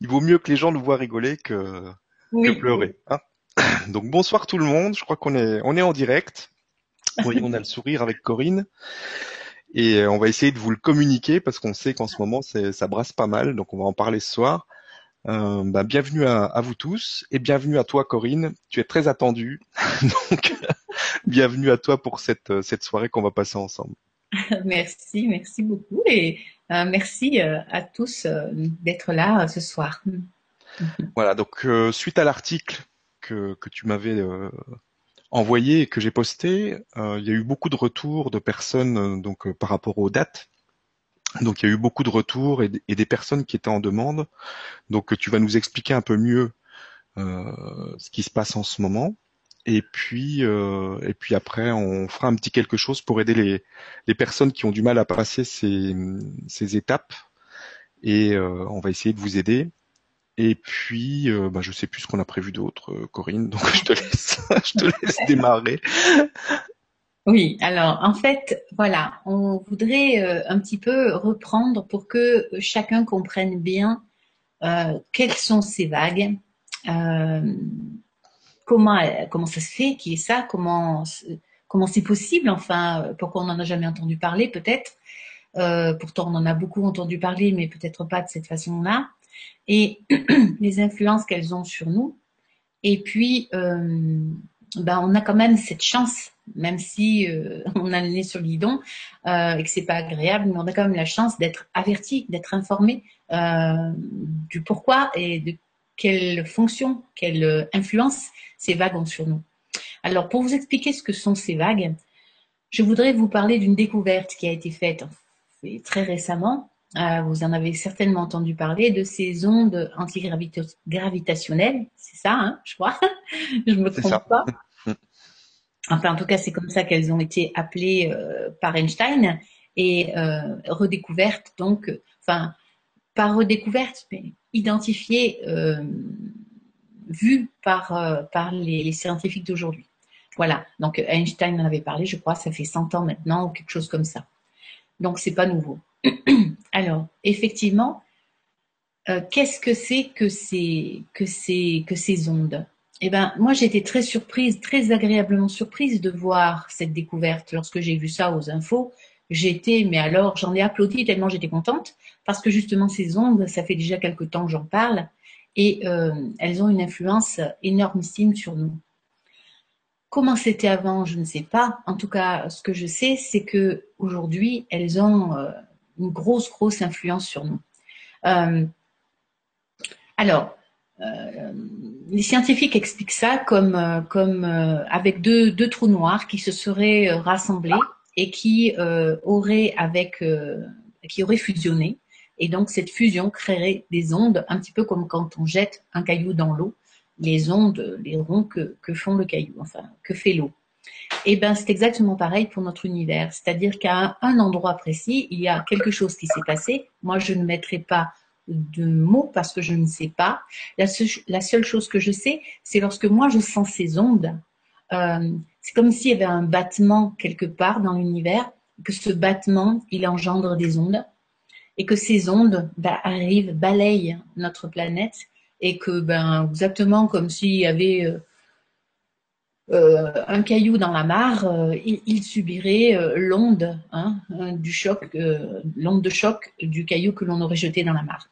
il vaut mieux que les gens nous voient rigoler que, que pleurer. Hein Donc bonsoir tout le monde, je crois qu'on est, on est en direct. Oui, on a le sourire avec Corinne. Et euh, on va essayer de vous le communiquer parce qu'on sait qu'en ce moment ça brasse pas mal, donc on va en parler ce soir. Euh, bah, bienvenue à, à, vous tous et bienvenue à toi Corinne. Tu es très attendue, donc bienvenue à toi pour cette, cette soirée qu'on va passer ensemble. Merci, merci beaucoup et euh, merci euh, à tous euh, d'être là ce soir. Voilà, donc suite à l'article que, que tu m'avais envoyé et que j'ai posté, il y a eu beaucoup de retours de personnes donc par rapport aux dates. Donc il y a eu beaucoup de retours et, des personnes qui étaient en demande. Donc tu vas nous expliquer un peu mieux ce qui se passe en ce moment. Et puis, euh, et puis après, on fera un petit quelque chose pour aider les, les personnes qui ont du mal à passer ces, ces étapes. Et euh, on va essayer de vous aider. Et puis, euh, bah, je sais plus ce qu'on a prévu d'autre, euh, Corinne. Donc je te laisse, je te laisse démarrer. Oui, alors en fait, voilà, on voudrait euh, un petit peu reprendre pour que chacun comprenne bien euh, quelles sont ces vagues, euh, comment, comment ça se fait, qui est ça, comment comment c'est possible, enfin, pourquoi on n'en a jamais entendu parler, peut-être. Euh, pourtant, on en a beaucoup entendu parler, mais peut-être pas de cette façon-là. Et les influences qu'elles ont sur nous. Et puis, euh, ben, on a quand même cette chance, même si euh, on a le nez sur le guidon euh, et que c'est pas agréable, mais on a quand même la chance d'être averti, d'être informé euh, du pourquoi et de quelle fonction, quelle influence ces vagues ont sur nous. Alors, pour vous expliquer ce que sont ces vagues, je voudrais vous parler d'une découverte qui a été faite très récemment. Euh, vous en avez certainement entendu parler de ces ondes antigravitationnelles. C'est ça, hein, je crois. je me trompe pas. Enfin, en tout cas, c'est comme ça qu'elles ont été appelées euh, par Einstein et euh, redécouvertes. Donc, enfin, pas redécouvertes, mais identifiées vu par, euh, par les, scientifiques d'aujourd'hui. Voilà, donc Einstein en avait parlé, je crois, ça fait 100 ans maintenant ou quelque chose comme ça. Donc c'est pas nouveau. Alors, effectivement, euh, qu'est-ce que c'est que ces, que ces, que ces ondes? Eh ben, moi été très surprise, très agréablement surprise de voir cette découverte. Lorsque j'ai vu ça aux infos, j'étais, mais alors j'en ai applaudi tellement j'étais contente, parce que justement ces ondes, ça fait déjà quelque temps que j'en parle, et euh, elles ont une influence énormissime sur nous. Comment c'était avant, je ne sais pas. En tout cas, ce que je sais, c'est que aujourd'hui, elles ont euh, une grosse, grosse influence sur nous. Euh, alors, les scientifiques expliquent ça comme, comme avec deux, deux, trous noirs qui se seraient rassemblés et qui auraient avec, qui auraient fusionné et donc, cette fusion créerait des ondes, un petit peu comme quand on jette un caillou dans l'eau, les ondes, les ronds que, font le caillou, enfin, que fait l'eau. Et eh ben, c'est exactement pareil pour notre univers. C'est-à-dire qu'à un endroit précis, il y a quelque chose qui s'est passé. Moi, je ne mettrai pas de mots parce que je ne sais pas. La, seule chose que je sais, c'est lorsque moi je sens ces ondes, euh, c'est comme s'il y avait un battement quelque part dans l'univers, que ce battement, il engendre des ondes et que ces ondes bah, arrivent, balayent notre planète et que ben exactement comme s'il y avait euh, euh, un caillou dans la mare, il, subirait l'onde hein, du choc, l'onde de choc du caillou que l'on aurait jeté dans la mare.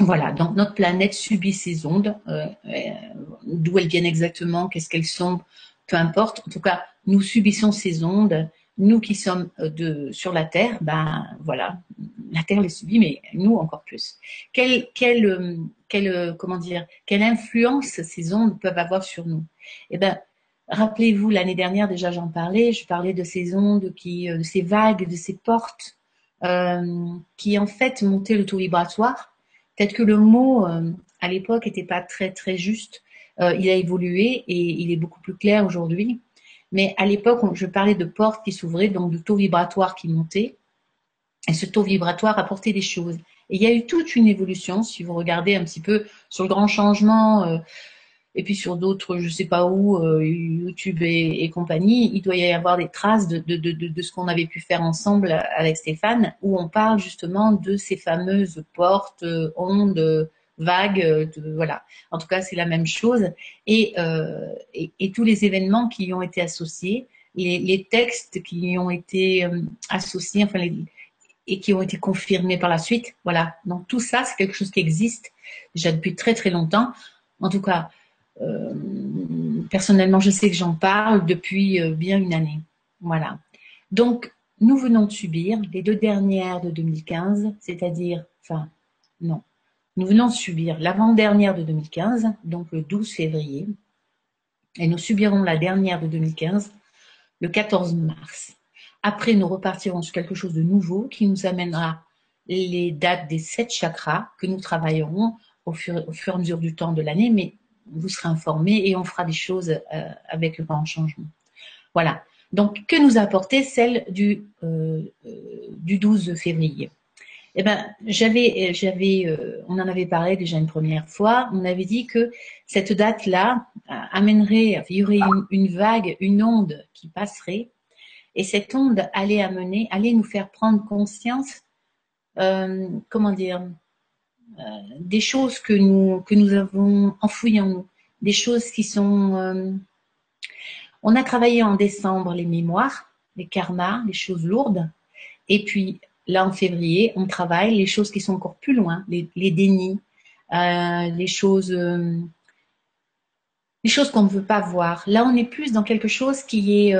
Voilà, donc notre planète subit ces ondes, d'où elles viennent exactement, qu'est-ce qu'elles sont, peu importe. En tout cas, nous subissons ces ondes nous qui sommes euh, de, sur la Terre, ben voilà, la Terre les subit, mais nous encore plus. Quelle, quelle, euh, quelle, euh, comment dire, quelle influence ces ondes peuvent avoir sur nous? Eh ben, rappelez-vous l'année dernière déjà j'en parlais, je parlais de ces ondes qui, de ces vagues, de ces portes euh, qui en fait montaient le taux vibratoire. Peut-être que le mot à l'époque n'était pas très très juste. Euh, il a évolué et il est beaucoup plus clair aujourd'hui. Mais à l'époque, je parlais de portes qui s'ouvraient, donc de taux vibratoire qui montait. Et ce taux vibratoire apportait des choses. Et il y a eu toute une évolution, si vous regardez un petit peu sur le grand changement, euh, et puis sur d'autres, je ne sais pas où, euh, YouTube et, compagnie, il doit y avoir des traces de, de ce qu'on avait pu faire ensemble avec Stéphane, où on parle justement de ces fameuses portes, ondes, vague, voilà. En tout cas, c'est la même chose. Et, et, tous les événements qui y ont été associés, les, textes qui y ont été associés, enfin et qui ont été confirmés par la suite. Voilà. Donc tout ça, c'est quelque chose qui existe déjà depuis très très longtemps. En tout cas, euh, personnellement, je sais que j'en parle depuis euh, bien une année. Voilà. Donc, nous venons de subir les deux dernières de 2015, c'est-à-dire, enfin, non, nous venons de subir l'avant-dernière de 2015, donc le 12 février, et nous subirons la dernière de 2015 le 14 mars. Après, nous repartirons sur quelque chose de nouveau qui nous amènera les dates des sept chakras que nous travaillerons au fur, et à mesure du temps de l'année, mais vous serez informés et on fera des choses euh, avec le grand changement. Voilà. Donc, que nous a apporté celle du, euh, euh, du 12 février eh ben, j'avais, j'avais, on en avait parlé déjà une première fois. On avait dit que cette date-là amènerait, il y aurait une, vague, une onde qui passerait. Et cette onde allait amener, allait nous faire prendre conscience, euh, comment dire, euh, des choses que nous, que nous avons enfouies en nous, des choses qui sont... Euh, on a travaillé en décembre les mémoires, les karmas, les choses lourdes, et puis là en février, on travaille les choses qui sont encore plus loin, les, les dénis, les choses les choses qu'on ne veut pas voir. Là, on est plus dans quelque chose qui est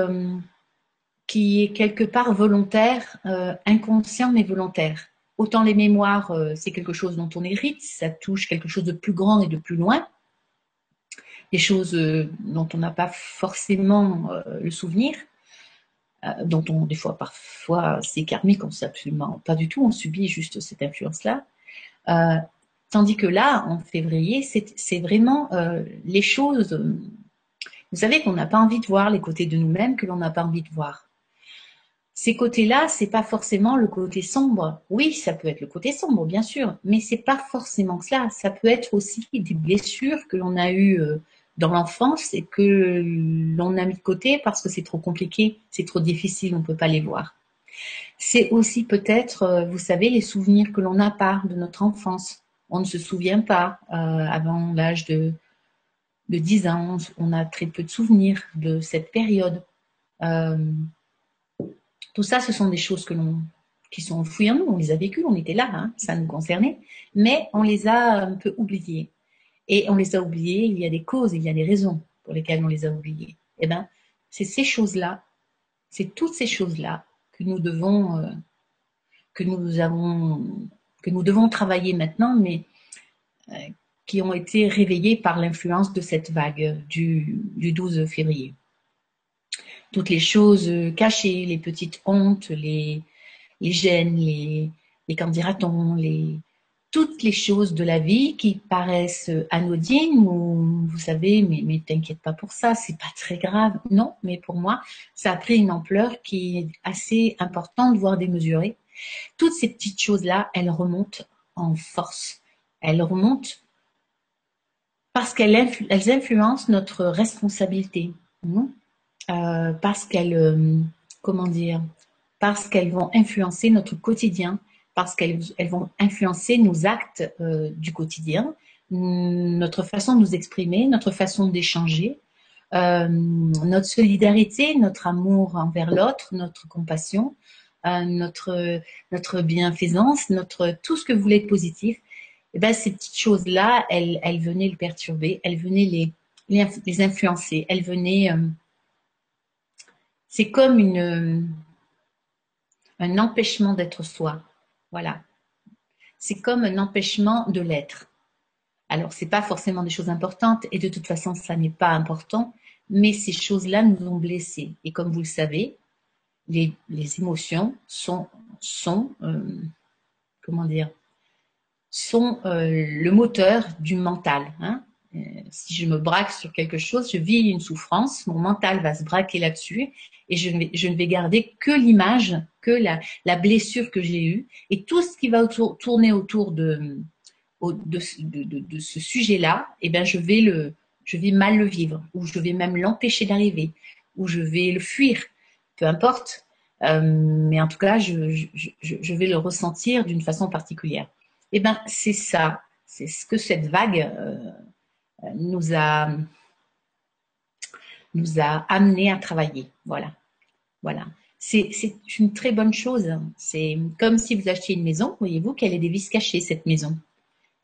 qui est quelque part volontaire, euh, inconscient mais volontaire. Autant les mémoires, euh, c'est quelque chose dont on hérite, ça touche quelque chose de plus grand et de plus loin, des choses euh, dont on n'a pas forcément le souvenir, dont on, des fois, parfois, c'est karmique, on sait absolument pas du tout, on subit juste cette influence-là. tandis que là, en février, c'est vraiment les choses vous savez qu'on n'a pas envie de voir les côtés de nous-mêmes que l'on n'a pas envie de voir ces côtés-là, c'est pas forcément le côté sombre. Oui, ça peut être le côté sombre, bien sûr, mais c'est pas forcément cela. Ça peut être aussi des blessures que l'on a eues euh, dans l'enfance et que l'on a mis de côté parce que c'est trop compliqué, c'est trop difficile, on ne peut pas les voir. C'est aussi peut-être, euh, vous savez, les souvenirs que l'on n'a pas de notre enfance. On ne se souvient pas euh, avant l'âge de, de 10 ans, on a très peu de souvenirs de cette période. Tout ça, ce sont des choses que l'on, qui sont enfouies en nous. On les a vécues, on était là, hein, ça nous concernait, mais on les a un peu oubliées. Et on les a oubliées, il y a des causes, il y a des raisons pour lesquelles on les a oubliées. Eh ben, c'est ces choses-là, c'est toutes ces choses-là que nous devons, euh, que nous avons, que nous devons travailler maintenant, mais euh, qui ont été réveillées par l'influence de cette vague du, du 12 février toutes les choses cachées, les petites hontes, les, les gênes, les, les les, toutes les choses de la vie qui paraissent anodines ou vous savez, mais, t'inquiète pas pour ça, c'est pas très grave. Non, mais pour moi, ça a pris une ampleur qui est assez importante, voire démesurée. Toutes ces petites choses-là, elles remontent en force. Elles remontent parce qu'elles influencent notre responsabilité. Euh, parce qu'elles, euh, comment dire, parce qu'elles vont influencer notre quotidien, parce qu'elles elles vont influencer nos actes euh, du quotidien, notre façon de nous exprimer, notre façon d'échanger, notre solidarité, notre amour envers l'autre, notre compassion, notre, notre bienfaisance, notre, tout ce que vous voulez de positif. Et eh ben, ces petites choses-là, elles, elles venaient le perturber, elles venaient les, les, les influencer, elles venaient c'est comme une, un empêchement d'être soi. Voilà. C'est comme un empêchement de l'être. Alors, ce n'est pas forcément des choses importantes, et de toute façon, ça n'est pas important, mais ces choses-là nous ont blessés. Et comme vous le savez, les, émotions sont, sont euh, comment dire, sont euh, le moteur du mental. Hein. Euh, si je me braque sur quelque chose, je vis une souffrance, mon mental va se braquer là-dessus et je, ne vais garder que l'image, que la, blessure que j'ai eue et tout ce qui va tourner autour de, de, ce sujet-là, eh ben je vais le, je vais mal le vivre ou je vais même l'empêcher d'arriver ou je vais le fuir, peu importe. Euh, mais en tout cas, je, je, vais le ressentir d'une façon particulière. Eh ben, c'est ça, c'est ce que cette vague nous a nous a amené à travailler. Voilà, voilà. C'est une très bonne chose. C'est comme si vous achetiez une maison, voyez-vous qu'elle est des vis cachées cette maison.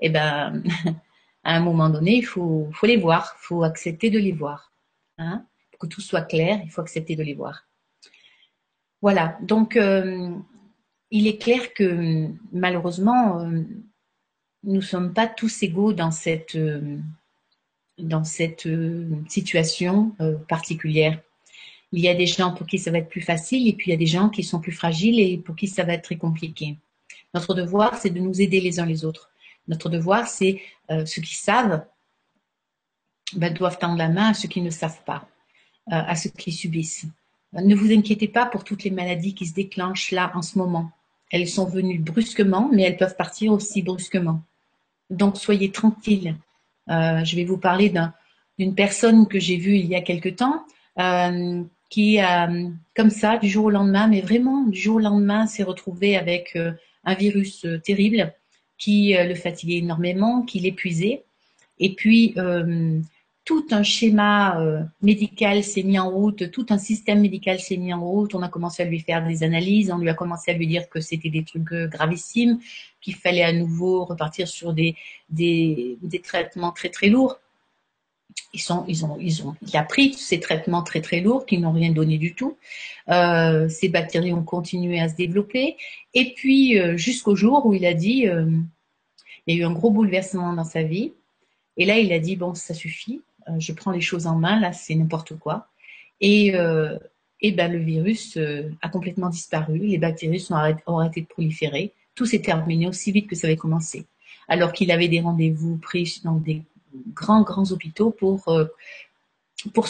Eh ben, à un moment donné, il faut, faut les voir, il faut accepter de les voir. Hein Pour que tout soit clair, il faut accepter de les voir. Voilà, donc euh, il est clair que malheureusement, euh, nous ne sommes pas tous égaux dans cette, euh, dans cette situation particulière. Il y a des gens pour qui ça va être plus facile et puis il y a des gens qui sont plus fragiles et pour qui ça va être très compliqué. Notre devoir, c'est de nous aider les uns les autres. Notre devoir, c'est ceux qui savent ben, doivent tendre la main à ceux qui ne savent pas, à ceux qui subissent. Ne vous inquiétez pas pour toutes les maladies qui se déclenchent là en ce moment. Elles sont venues brusquement, mais elles peuvent partir aussi brusquement. Donc soyez tranquilles. Euh, je vais vous parler d'une personne que j'ai vue il y a quelque temps, euh, qui, euh, comme ça, du jour au lendemain, mais vraiment du jour au lendemain, s'est retrouvée avec un virus terrible qui le fatiguait énormément, qui l'épuisait. Et puis, tout un schéma euh, médical s'est mis en route, tout un système médical s'est mis en route. On a commencé à lui faire des analyses, on lui a commencé à lui dire que c'était des trucs euh, gravissimes, qu'il fallait à nouveau repartir sur des, traitements très très lourds. Il a pris ces traitements très très lourds qui n'ont rien donné du tout. Euh, ces bactéries ont continué à se développer. Et puis jusqu'au jour où il a dit, il y a eu un gros bouleversement dans sa vie. Et là, il a dit bon, ça suffit. Euh, je prends les choses en main, là c'est n'importe quoi. Et, euh, et ben, le virus euh, a complètement disparu, les bactéries sont ont arrêté de proliférer, tout s'est terminé aussi vite que ça avait commencé. Alors qu'il avait des rendez-vous pris dans des grands, grands hôpitaux pour, pour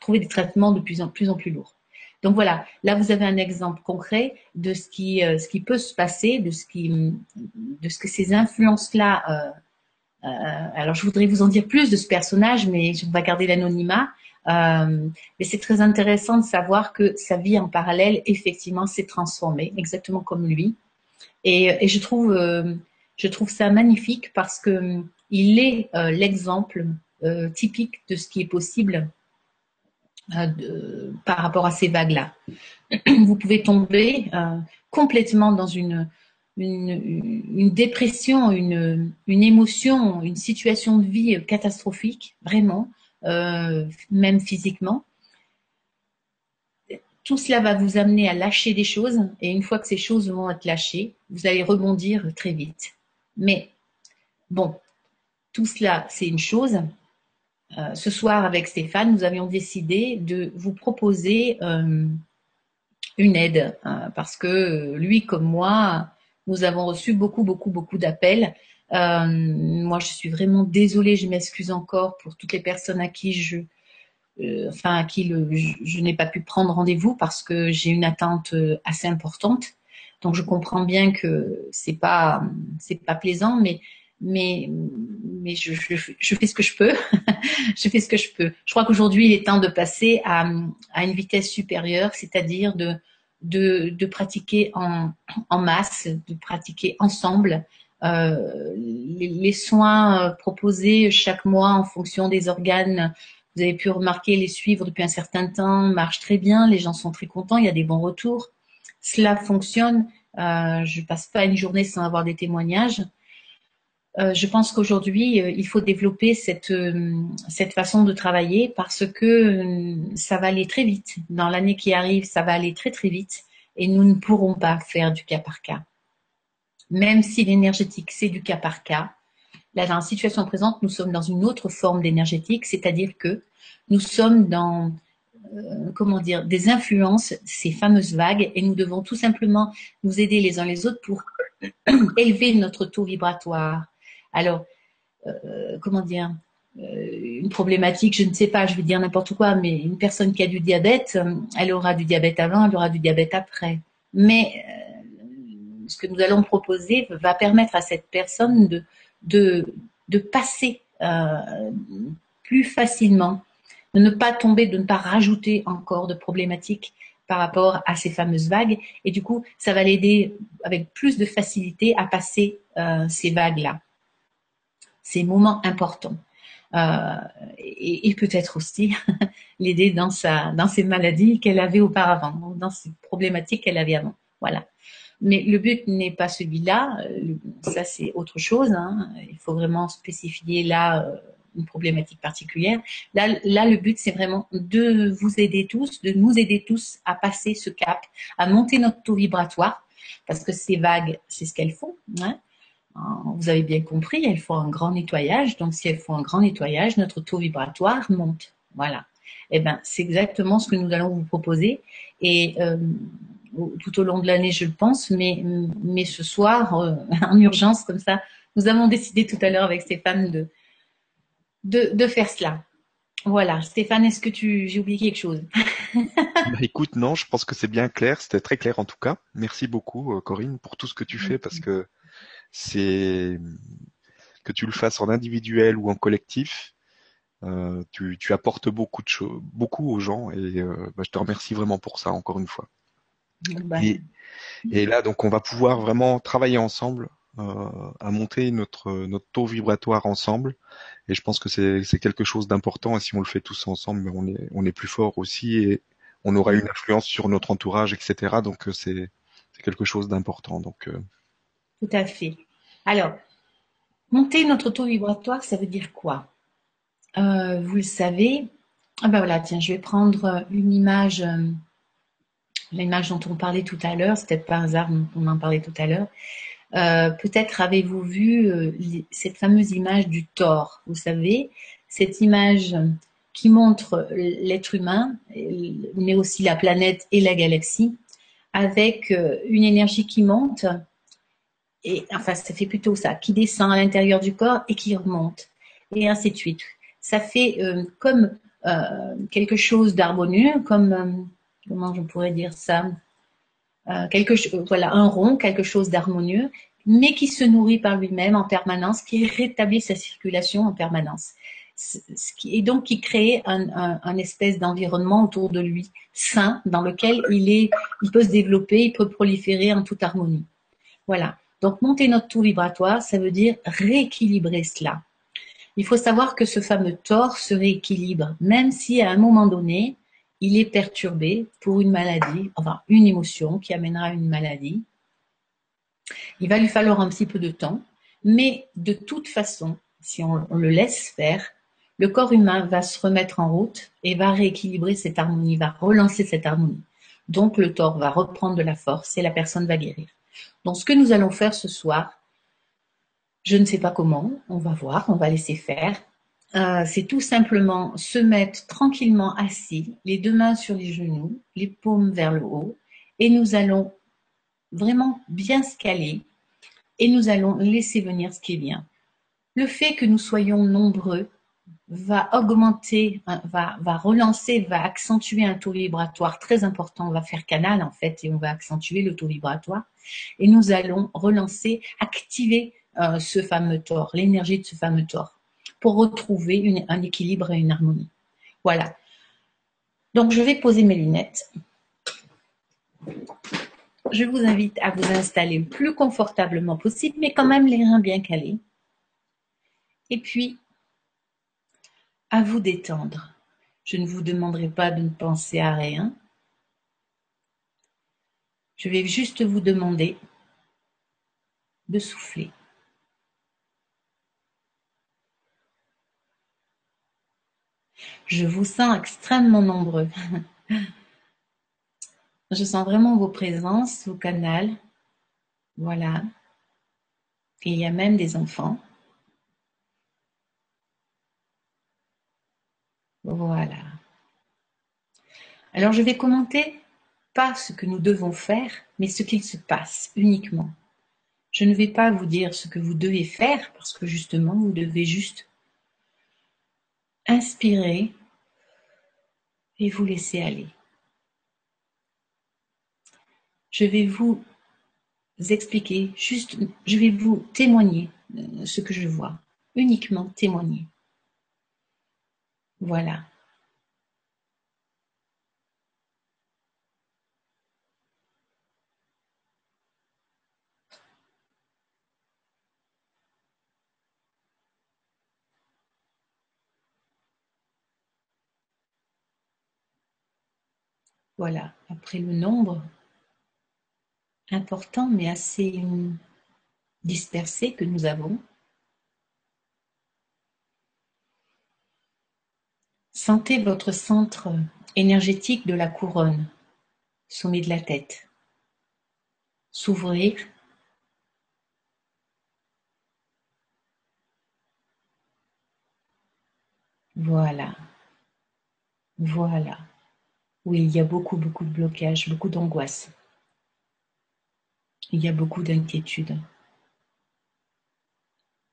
trouver des traitements de plus en plus, en plus lourds. Donc voilà, là vous avez un exemple concret de ce qui, ce qui peut se passer, de ce, qui, de ce que ces influences-là euh, alors, je voudrais vous en dire plus de ce personnage, mais on va garder l'anonymat. Euh, mais c'est très intéressant de savoir que sa vie en parallèle, effectivement, s'est transformée, exactement comme lui. Et, je trouve, euh, je trouve ça magnifique parce que il est l'exemple typique de ce qui est possible par rapport à ces vagues-là. Vous pouvez tomber complètement dans une une, dépression, une, émotion, une situation de vie catastrophique, vraiment, euh, même physiquement. Tout cela va vous amener à lâcher des choses et une fois que ces choses vont être lâchées, vous allez rebondir très vite. Mais bon, tout cela, c'est une chose. Euh, ce soir, avec Stéphane, nous avions décidé de vous proposer euh, une aide parce que lui comme moi, nous avons reçu beaucoup, beaucoup, beaucoup d'appels. Euh, moi, je suis vraiment désolée, je m'excuse encore pour toutes les personnes à qui je, euh, enfin, à qui le, je, n'ai pas pu prendre rendez-vous parce que j'ai une attente euh, assez importante. Donc, je comprends bien que c'est pas, c'est pas plaisant, mais, mais, mais je, je, je, fais ce que je peux. je fais ce que je peux. Je crois qu'aujourd'hui, il est temps de passer à, à une vitesse supérieure, c'est-à-dire de, de, pratiquer en, masse, de pratiquer ensemble. Euh, les, soins euh, proposés chaque mois en fonction des organes, vous avez pu remarquer, les suivre depuis un certain temps marchent très bien, les gens sont très contents, il y a des bons retours. Cela fonctionne. Euh, je passe pas une journée sans avoir des témoignages. Euh, je pense qu'aujourd'hui, euh, il faut développer cette, euh, cette façon de travailler parce que ça va aller très vite. Dans l'année qui arrive, ça va aller très très vite et nous ne pourrons pas faire du cas par cas. Même si l'énergétique, c'est du cas par cas, là, dans la situation présente, nous sommes dans une autre forme d'énergétique, c'est-à-dire que nous sommes dans, comment dire, des influences, ces fameuses vagues, et nous devons tout simplement nous aider les uns les autres pour élever notre taux vibratoire alors, euh, comment dire euh, une problématique, je ne sais pas, je vais dire n'importe quoi, mais une personne qui a du diabète, euh, elle aura du diabète avant, elle aura du diabète après. Mais ce que nous allons proposer va permettre à cette personne de passer plus facilement, de ne pas tomber, de ne pas rajouter encore de problématiques par rapport à ces fameuses vagues. Et du coup, ça va l'aider avec plus de facilité à passer ces vagues-là. Ces moments importants. Euh, et, et peut-être aussi l'aider dans sa dans ses maladies qu'elle avait auparavant, dans ces problématiques qu'elle avait avant. Voilà. Mais le but n'est pas celui-là. Euh, ça, c'est autre chose. Hein. Il faut vraiment spécifier là euh, une problématique particulière. Là, là le but, c'est vraiment de vous aider tous, de nous aider tous à passer ce cap, à monter notre taux vibratoire, parce que ces vagues, c'est ce qu'elles font. Hein. Vous avez bien compris, elles font un grand nettoyage. Donc, si elles font un grand nettoyage, notre taux vibratoire monte. Voilà. Eh ben, c'est exactement ce que nous allons vous proposer. Et euh, tout au long de l'année, je le pense, mais, mais ce soir, euh, en urgence, comme ça, nous avons décidé tout à l'heure avec Stéphane de, de, de, faire cela. Voilà. Stéphane, est-ce que tu, j'ai oublié quelque chose? Bah, Écoute, non, je pense que c'est bien clair. C'était très clair en tout cas. Merci beaucoup, euh, Corinne, pour tout ce que tu fais parce que c'est que tu le fasses en individuel ou en collectif. Euh, tu, tu, apportes beaucoup de choses, beaucoup aux gens et euh, bah, je te remercie vraiment pour ça encore une fois. Bah, et, et, là donc on va pouvoir vraiment travailler ensemble euh, à monter notre notre taux vibratoire ensemble et je pense que c'est quelque chose d'important et si on le fait tous ensemble on est on est plus fort aussi et on aura une influence sur notre entourage etc donc euh, c'est quelque chose d'important donc euh, tout à fait. Alors monter notre taux vibratoire ça veut dire quoi? Euh, vous le savez. Ah ben voilà tiens je vais prendre une image euh, l'image dont on parlait tout à l'heure. C'est peut-être un hasard on en parlait tout à l'heure. Euh, peut-être avez-vous vu euh, cette fameuse image du Thor, vous savez, cette image qui montre l'être humain, mais aussi la planète et la galaxie, avec euh, une énergie qui monte, enfin ça fait plutôt ça, qui descend à l'intérieur du corps et qui remonte, et ainsi de suite. Ça fait comme quelque chose d'harmonieux, comme comment je pourrais dire ça, euh, quelque voilà, un rond, quelque chose d'harmonieux, mais qui se nourrit par lui-même en permanence, qui rétablit sa circulation en permanence. Et donc qui crée un, un, espèce d'environnement autour de lui sain, dans lequel il, est, il peut se développer, il peut proliférer en toute harmonie. Voilà. Donc monter notre taux vibratoire, ça veut dire rééquilibrer cela. Il faut savoir que ce fameux tort se rééquilibre, même si à un moment donné, il est perturbé pour une maladie, enfin une émotion qui amènera une maladie. Il va lui falloir un petit peu de temps, mais de toute façon, si on, le laisse faire, le corps humain va se remettre en route et va rééquilibrer cette harmonie, va relancer cette harmonie. Donc le tort va reprendre de la force et la personne va guérir. Donc ce que nous allons faire ce soir, je ne sais pas comment, on va voir, on va laisser faire. Euh, c'est tout simplement se mettre tranquillement assis, les deux mains sur les genoux, les paumes vers le haut, et nous allons vraiment bien se caler et nous allons laisser venir ce qui est bien. Le fait que nous soyons nombreux va augmenter, va, relancer, va accentuer un taux vibratoire très important. On va faire canal en fait et on va accentuer le taux vibratoire. Et nous allons relancer, activer euh, ce fameux tort, l'énergie de ce fameux tort pour retrouver un équilibre et une harmonie. Voilà. Donc, je vais poser mes lunettes. Je vous invite à vous installer le plus confortablement possible, mais quand même les reins bien calés. Et puis, à vous détendre. Je ne vous demanderai pas de ne penser à rien. Je vais juste vous demander de souffler. Je vous sens extrêmement nombreux. Je sens vraiment vos présences, vos canals. Voilà. Il y a même des enfants. Voilà. Alors je vais commenter pas ce que nous devons faire, mais ce qu'il se passe uniquement. Je ne vais pas vous dire ce que vous devez faire, parce que justement, vous devez juste Inspirez et vous laissez aller. Je vais vous expliquer, juste, je vais vous témoigner euh, ce que je vois, uniquement témoigner. Voilà. Voilà, après le nombre important mais assez dispersé que nous avons, sentez votre centre énergétique de la couronne, sommet de la tête, s'ouvrir Voilà. Voilà. Oui, il y a beaucoup, beaucoup de blocages, beaucoup d'angoisse. Il y a beaucoup d'inquiétude.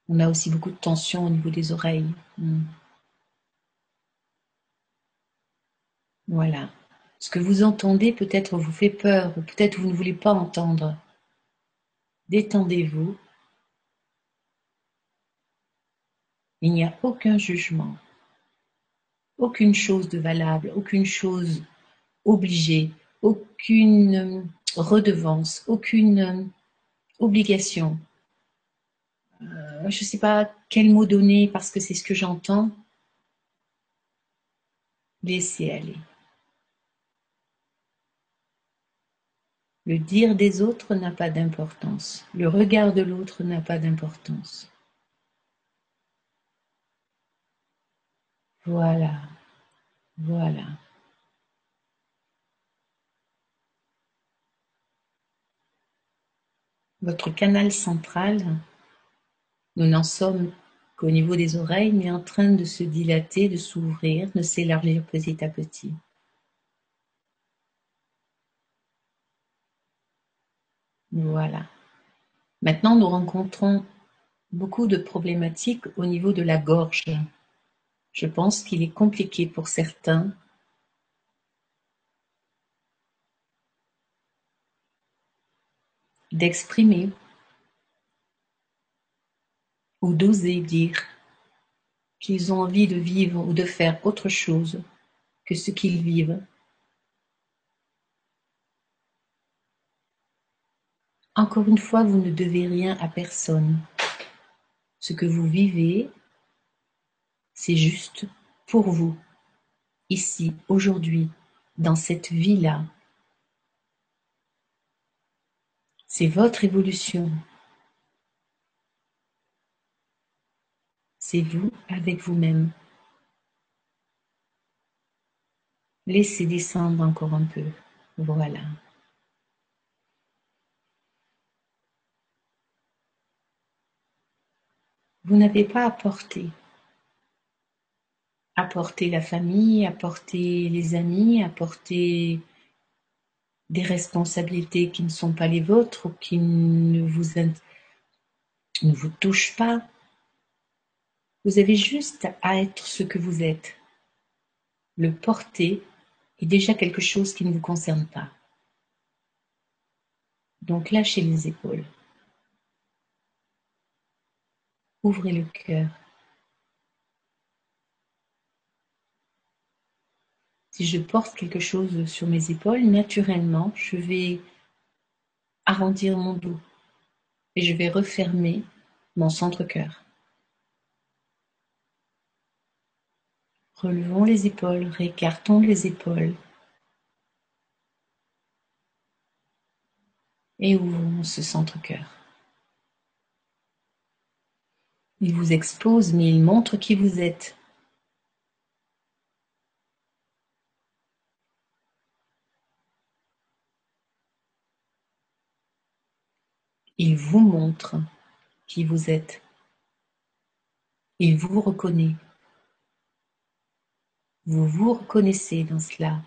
On a aussi beaucoup de tension au niveau des oreilles. Hmm. Voilà. Ce que vous entendez peut-être vous fait peur, peut-être vous ne voulez pas entendre. Détendez-vous. Il n'y a aucun jugement aucune chose de valable, aucune chose obligée, aucune redevance, aucune obligation. Euh, je ne sais pas quel mot donner parce que c'est ce que j'entends. Laissez aller. Le dire des autres n'a pas d'importance. Le regard de l'autre n'a pas d'importance. Voilà. Voilà. Votre canal central, nous n'en sommes qu'au niveau des oreilles, mais en train de se dilater, de s'ouvrir, de s'élargir petit à petit. Voilà. Maintenant, nous rencontrons beaucoup de problématiques au niveau de la gorge. Je pense qu'il est compliqué pour certains d'exprimer ou d'oser dire qu'ils ont envie de vivre ou de faire autre chose que ce qu'ils vivent. Encore une fois, vous ne devez rien à personne. Ce que vous vivez c'est juste pour vous, ici, aujourd'hui, dans cette vie-là. C'est votre évolution. C'est vous avec vous-même. Laissez descendre encore un peu. Voilà. Vous n'avez pas à porter apporter la famille, apporter les amis, apporter des responsabilités qui ne sont pas les vôtres ou qui ne vous, ne vous touchent pas. Vous avez juste à être ce que vous êtes. Le porter est déjà quelque chose qui ne vous concerne pas. Donc lâchez les épaules. Ouvrez le cœur. si je porte quelque chose sur mes épaules, naturellement, je vais arrondir mon dos et je vais refermer mon centre-cœur. Relevons les épaules, récartons les épaules et ouvrons ce centre-cœur. Il vous expose, mais il montre qui vous êtes. Il vous montre qui vous êtes. Il vous reconnaît. Vous vous reconnaissez dans cela.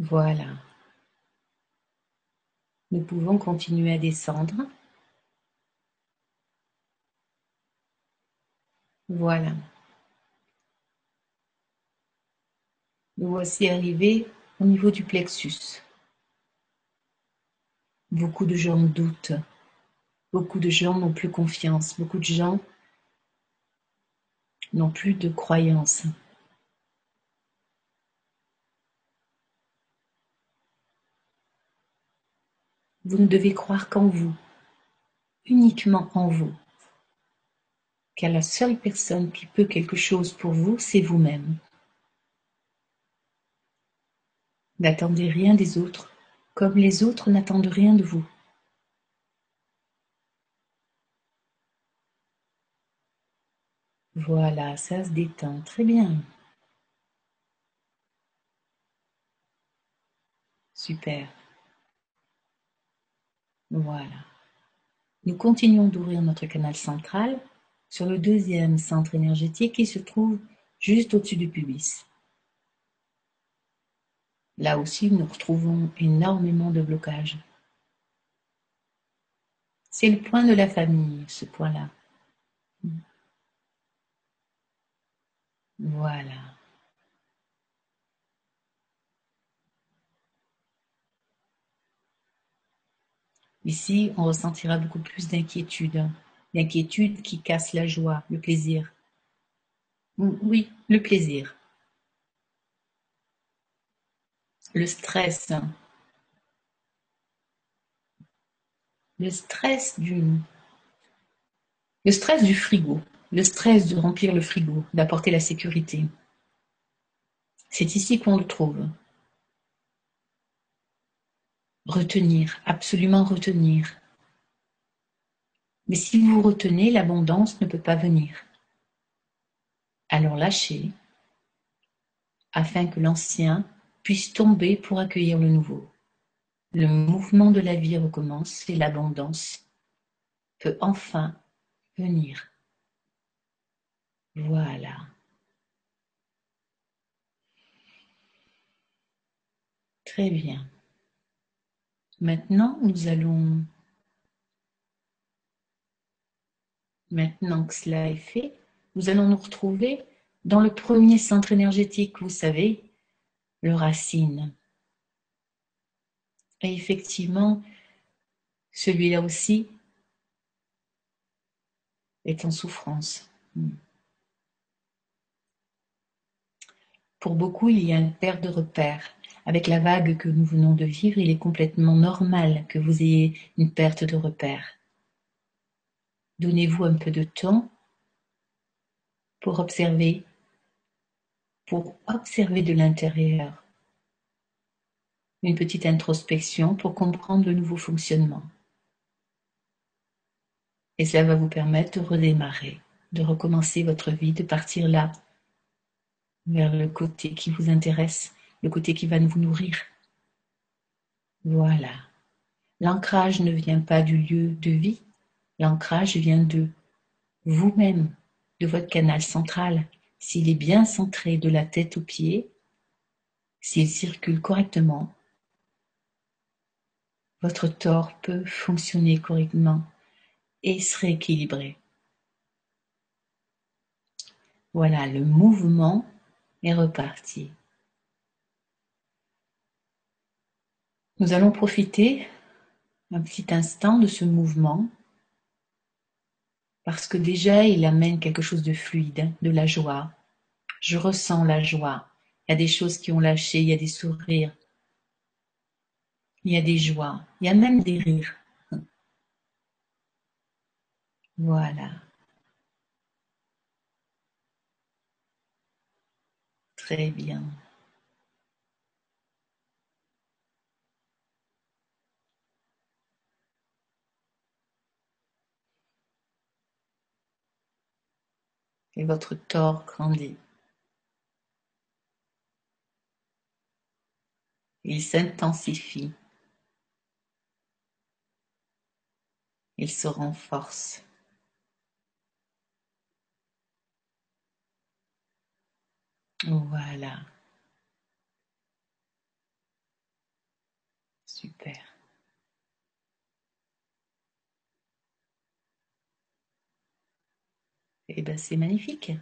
Voilà. Nous pouvons continuer à descendre. Voilà. Nous voici arrivés au niveau du plexus. Beaucoup de gens doutent. Beaucoup de gens n'ont plus confiance. Beaucoup de gens n'ont plus de croyance. Vous ne devez croire qu'en vous, uniquement en vous, car la seule personne qui peut quelque chose pour vous, c'est vous-même. N'attendez rien des autres, comme les autres n'attendent rien de vous. Voilà, ça se détend. Très bien. Super. Voilà. Nous continuons d'ouvrir notre canal central sur le deuxième centre énergétique qui se trouve juste au-dessus du pubis. Là aussi, nous retrouvons énormément de blocages. C'est le point de la famille, ce point-là. Voilà. Ici, on ressentira beaucoup plus d'inquiétude. L'inquiétude qui casse la joie, le plaisir. Oui, le plaisir. Le stress. Le stress du... Le stress du frigo. Le stress de remplir le frigo, d'apporter la sécurité. C'est ici qu'on le trouve. Retenir, absolument retenir. Mais si vous retenez, l'abondance ne peut pas venir. Alors lâchez, afin que l'ancien puisse tomber pour accueillir le nouveau. Le mouvement de la vie recommence et l'abondance peut enfin venir. Voilà. Très bien. Maintenant, nous allons, maintenant que cela est fait, nous allons nous retrouver dans le premier centre énergétique, vous savez, le racine. Et effectivement, celui-là aussi est en souffrance. Pour beaucoup, il y a une perte de repère. Avec la vague que nous venons de vivre, il est complètement normal que vous ayez une perte de repère. Donnez-vous un peu de temps pour observer, pour observer de l'intérieur. Une petite introspection pour comprendre le nouveau fonctionnement. Et cela va vous permettre de redémarrer, de recommencer votre vie, de partir là, vers le côté qui vous intéresse le côté qui va vous nourrir. Voilà. L'ancrage ne vient pas du lieu de vie, l'ancrage vient de vous-même, de votre canal central. S'il est bien centré de la tête aux pieds, s'il circule correctement, votre tort peut fonctionner correctement et se rééquilibrer. Voilà, le mouvement est reparti. Nous allons profiter un petit instant de ce mouvement parce que déjà il amène quelque chose de fluide, de la joie. Je ressens la joie. Il y a des choses qui ont lâché, il y a des sourires, il y a des joies, il y a même des rires. Voilà. Très bien. Et votre tort grandit. Il s'intensifie. Il se renforce. Voilà. Super. Et eh ben c'est magnifique.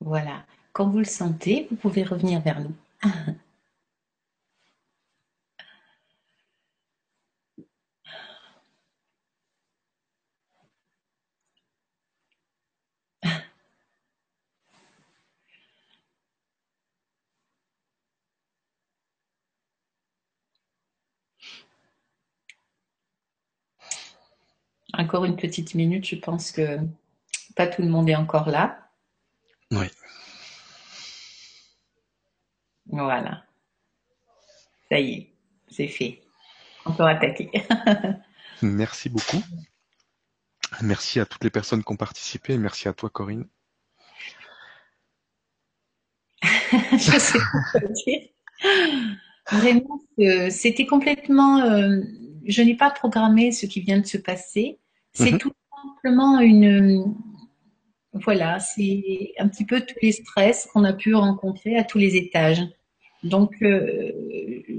Voilà. Quand vous le sentez, vous pouvez revenir vers nous. Encore une petite minute, je pense que Pas tout le monde est encore là. Oui. Voilà. Ça y est, c'est fait. On peut attaquer. Merci beaucoup. Merci à toutes les personnes qui ont participé et merci à toi, Corinne. je sais pas dire. Vraiment, c'était complètement. Euh, je n'ai pas programmé ce qui vient de se passer. C'est mhm. tout simplement une. Voilà, c'est un petit peu tous les stress qu'on a pu rencontrer à tous les étages. Donc, euh,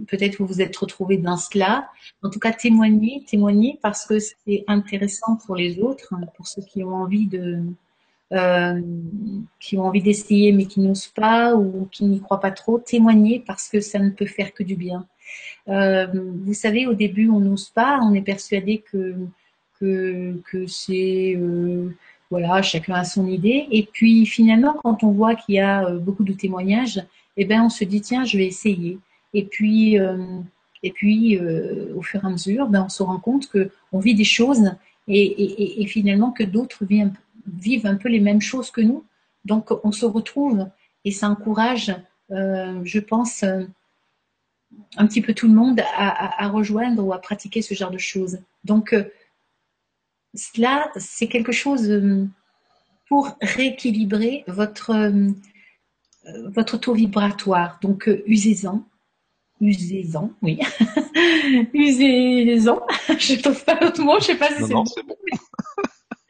peut-être vous vous êtes retrouvé dans cela. En tout cas, témoignez, témoignez parce que c'est intéressant pour les autres, pour ceux qui ont envie de, euh, qui ont envie d'essayer mais qui n'osent pas ou qui n'y croient pas trop, témoignez parce que ça ne peut faire que du bien. Euh, vous savez, au début, on n'ose pas, on est persuadé que que, c'est euh, voilà, chacun a son idée. Et puis finalement, quand on voit qu'il y a euh, beaucoup de témoignages, eh ben on se dit tiens, je vais essayer. Et puis euh, et puis au fur et à mesure, ben on se rend compte que on vit des choses et, et, et finalement que d'autres vivent, vivent, un peu les mêmes choses que nous. Donc on se retrouve et ça encourage, je pense, un petit peu tout le monde à, à, à, rejoindre ou à pratiquer ce genre de choses. Donc cela, c'est quelque chose pour rééquilibrer votre euh, votre taux vibratoire. Donc, euh, usez-en. Usez-en, oui. usez-en. je ne trouve pas l'autre mot, je sais pas si c'est bon. bon.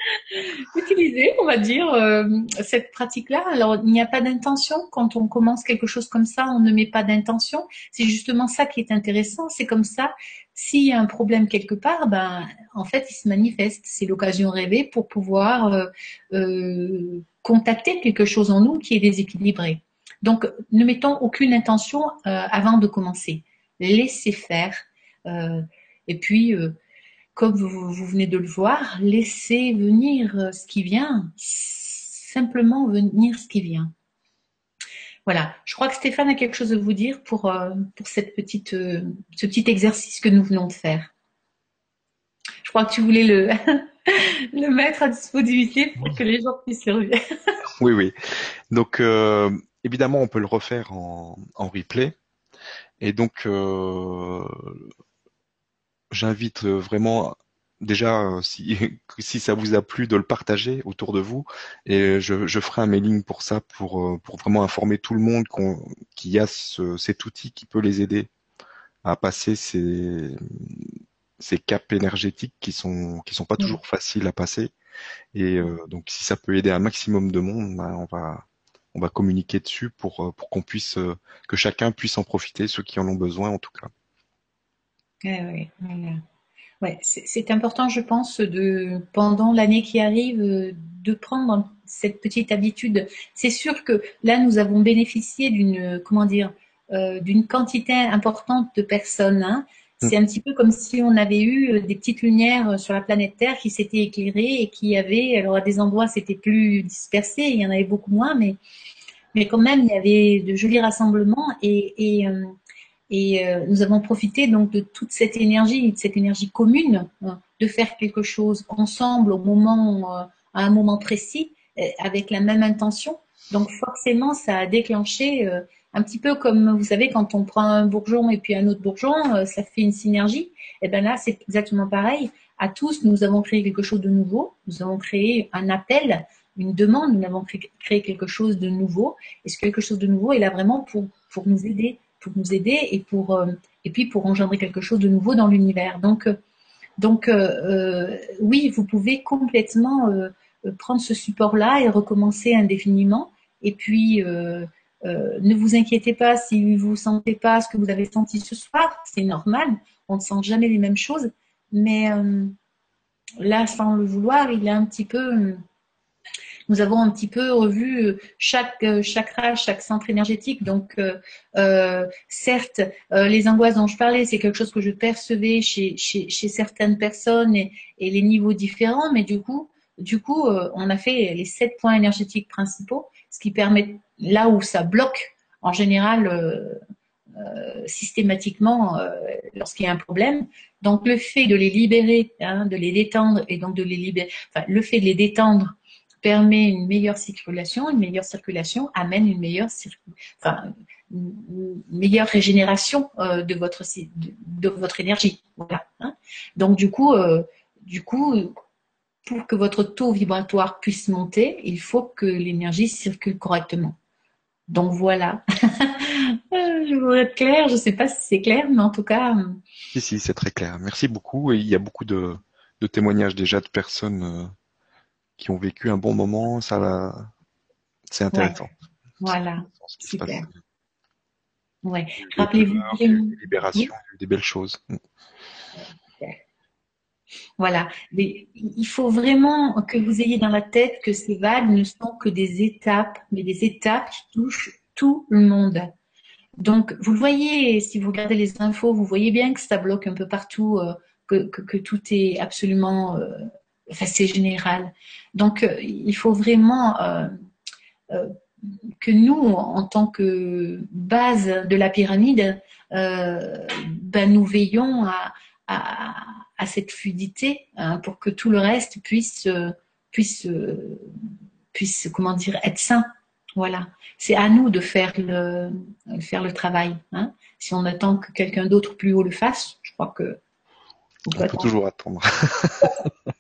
Utilisez, on va dire, euh, cette pratique-là. Alors, il n'y a pas d'intention. Quand on commence quelque chose comme ça, on ne met pas d'intention. C'est justement ça qui est intéressant. C'est comme ça. S'il y a un problème quelque part, ben, en fait, il se manifeste. C'est l'occasion rêvée pour pouvoir euh, euh, contacter quelque chose en nous qui est déséquilibré. Donc, ne mettons aucune intention avant de commencer. Laissez faire. Et puis, comme vous, vous, venez de le voir, laissez venir ce qui vient. Simplement venir ce qui vient. Voilà. Je crois que Stéphane a quelque chose à vous dire pour, pour cette petite, ce petit exercice que nous venons de faire. Je crois que tu voulais le, le mettre à disposition pour que les gens puissent le revoir. oui, oui. Donc, euh, évidemment, on peut le refaire en, en replay. Et donc, euh, j'invite vraiment déjà, si, si ça vous a plu, de le partager autour de vous. Et je, je ferai un mailing pour ça, pour, pour vraiment informer tout le monde qu'il y a ce, cet outil qui peut les aider à passer ces, ces caps énergétiques qui sont qui sont pas toujours faciles à passer. Et euh, donc si ça peut aider un maximum de monde, ben, on va on va communiquer dessus pour euh, pour qu'on puisse euh, que chacun puisse en profiter, ceux qui en ont besoin en tout cas. Oui, ouais, c'est important, je pense, de pendant l'année qui arrive, de prendre cette petite habitude. C'est sûr que là, nous avons bénéficié d'une comment dire d'une quantité importante de personnes. Hein, c'est un petit peu comme si on avait eu euh, des petites lumières euh, sur la planète Terre qui s'étaient éclairées et qui avaient, alors à des endroits c'était plus dispersé, il y en avait beaucoup moins, mais, mais quand même il y avait de jolis rassemblements et, et, euh, et nous avons profité donc de toute cette énergie, de cette énergie commune, de faire quelque chose ensemble au moment, à un moment précis, avec la même intention. Donc forcément, ça a déclenché un petit peu comme, vous savez, quand on prend un bourgeon et puis un autre bourgeon, euh, ça fait une synergie. Et bien là, c'est exactement pareil. À tous, nous avons créé quelque chose de nouveau. Nous avons créé un appel, une demande. Nous avons créé quelque chose de nouveau. Et ce quelque chose de nouveau est là vraiment pour, pour nous aider, pour nous aider et pour, euh, et puis pour engendrer quelque chose de nouveau dans l'univers. Donc, euh, donc euh, oui, vous pouvez complètement prendre ce support-là et recommencer indéfiniment. Et puis, ne vous inquiétez pas si vous ne sentez pas ce que vous avez senti ce soir, c'est normal, on ne sent jamais les mêmes choses, mais là, sans le vouloir, il est un petit peu... nous avons un petit peu revu chaque chakra, chaque centre énergétique. Donc, euh, certes, les angoisses dont je parlais, c'est quelque chose que je percevais chez, certaines personnes et, les niveaux différents, mais du coup, du coup, on a fait les sept points énergétiques principaux, ce qui permet là où ça bloque, en général, euh, euh, systématiquement, euh, lorsqu'il y a un problème. Donc, le fait de les libérer, hein, de les détendre et donc de les libérer, enfin, le fait de les détendre permet une meilleure circulation. Une meilleure circulation amène une meilleure, enfin, meilleure régénération euh, de, votre, de, votre énergie. Voilà. Hein. Donc du coup, euh, du coup, pour que votre taux vibratoire puisse monter, il faut que l'énergie circule correctement. Donc voilà. je voudrais être clair, je ne sais pas si c'est clair, mais en tout cas. Si, si, c'est très clair. Merci beaucoup. Il y a beaucoup de, témoignages déjà de personnes euh, qui ont vécu un bon moment. Ça, c'est intéressant. Voilà. Super. Ouais. Rappelez-vous. Des belles choses. Voilà. Mais il faut vraiment que vous ayez dans la tête que ces vagues ne sont que des étapes, mais des étapes qui touchent tout le monde. Donc, vous le voyez, si vous regardez les infos, vous voyez bien que ça bloque un peu partout, euh, que, tout est absolument, euh, c'est général. Donc, euh, il faut vraiment que nous, en tant que base de la pyramide, ben, nous veillons à, à, cette fluidité hein, pour que tout le reste puisse, puisse, puisse, comment dire, être sain. Voilà. C'est à nous de faire le, faire le travail. Hein. Si on attend que quelqu'un d'autre plus haut le fasse, je crois que. On, peut, toujours attendre.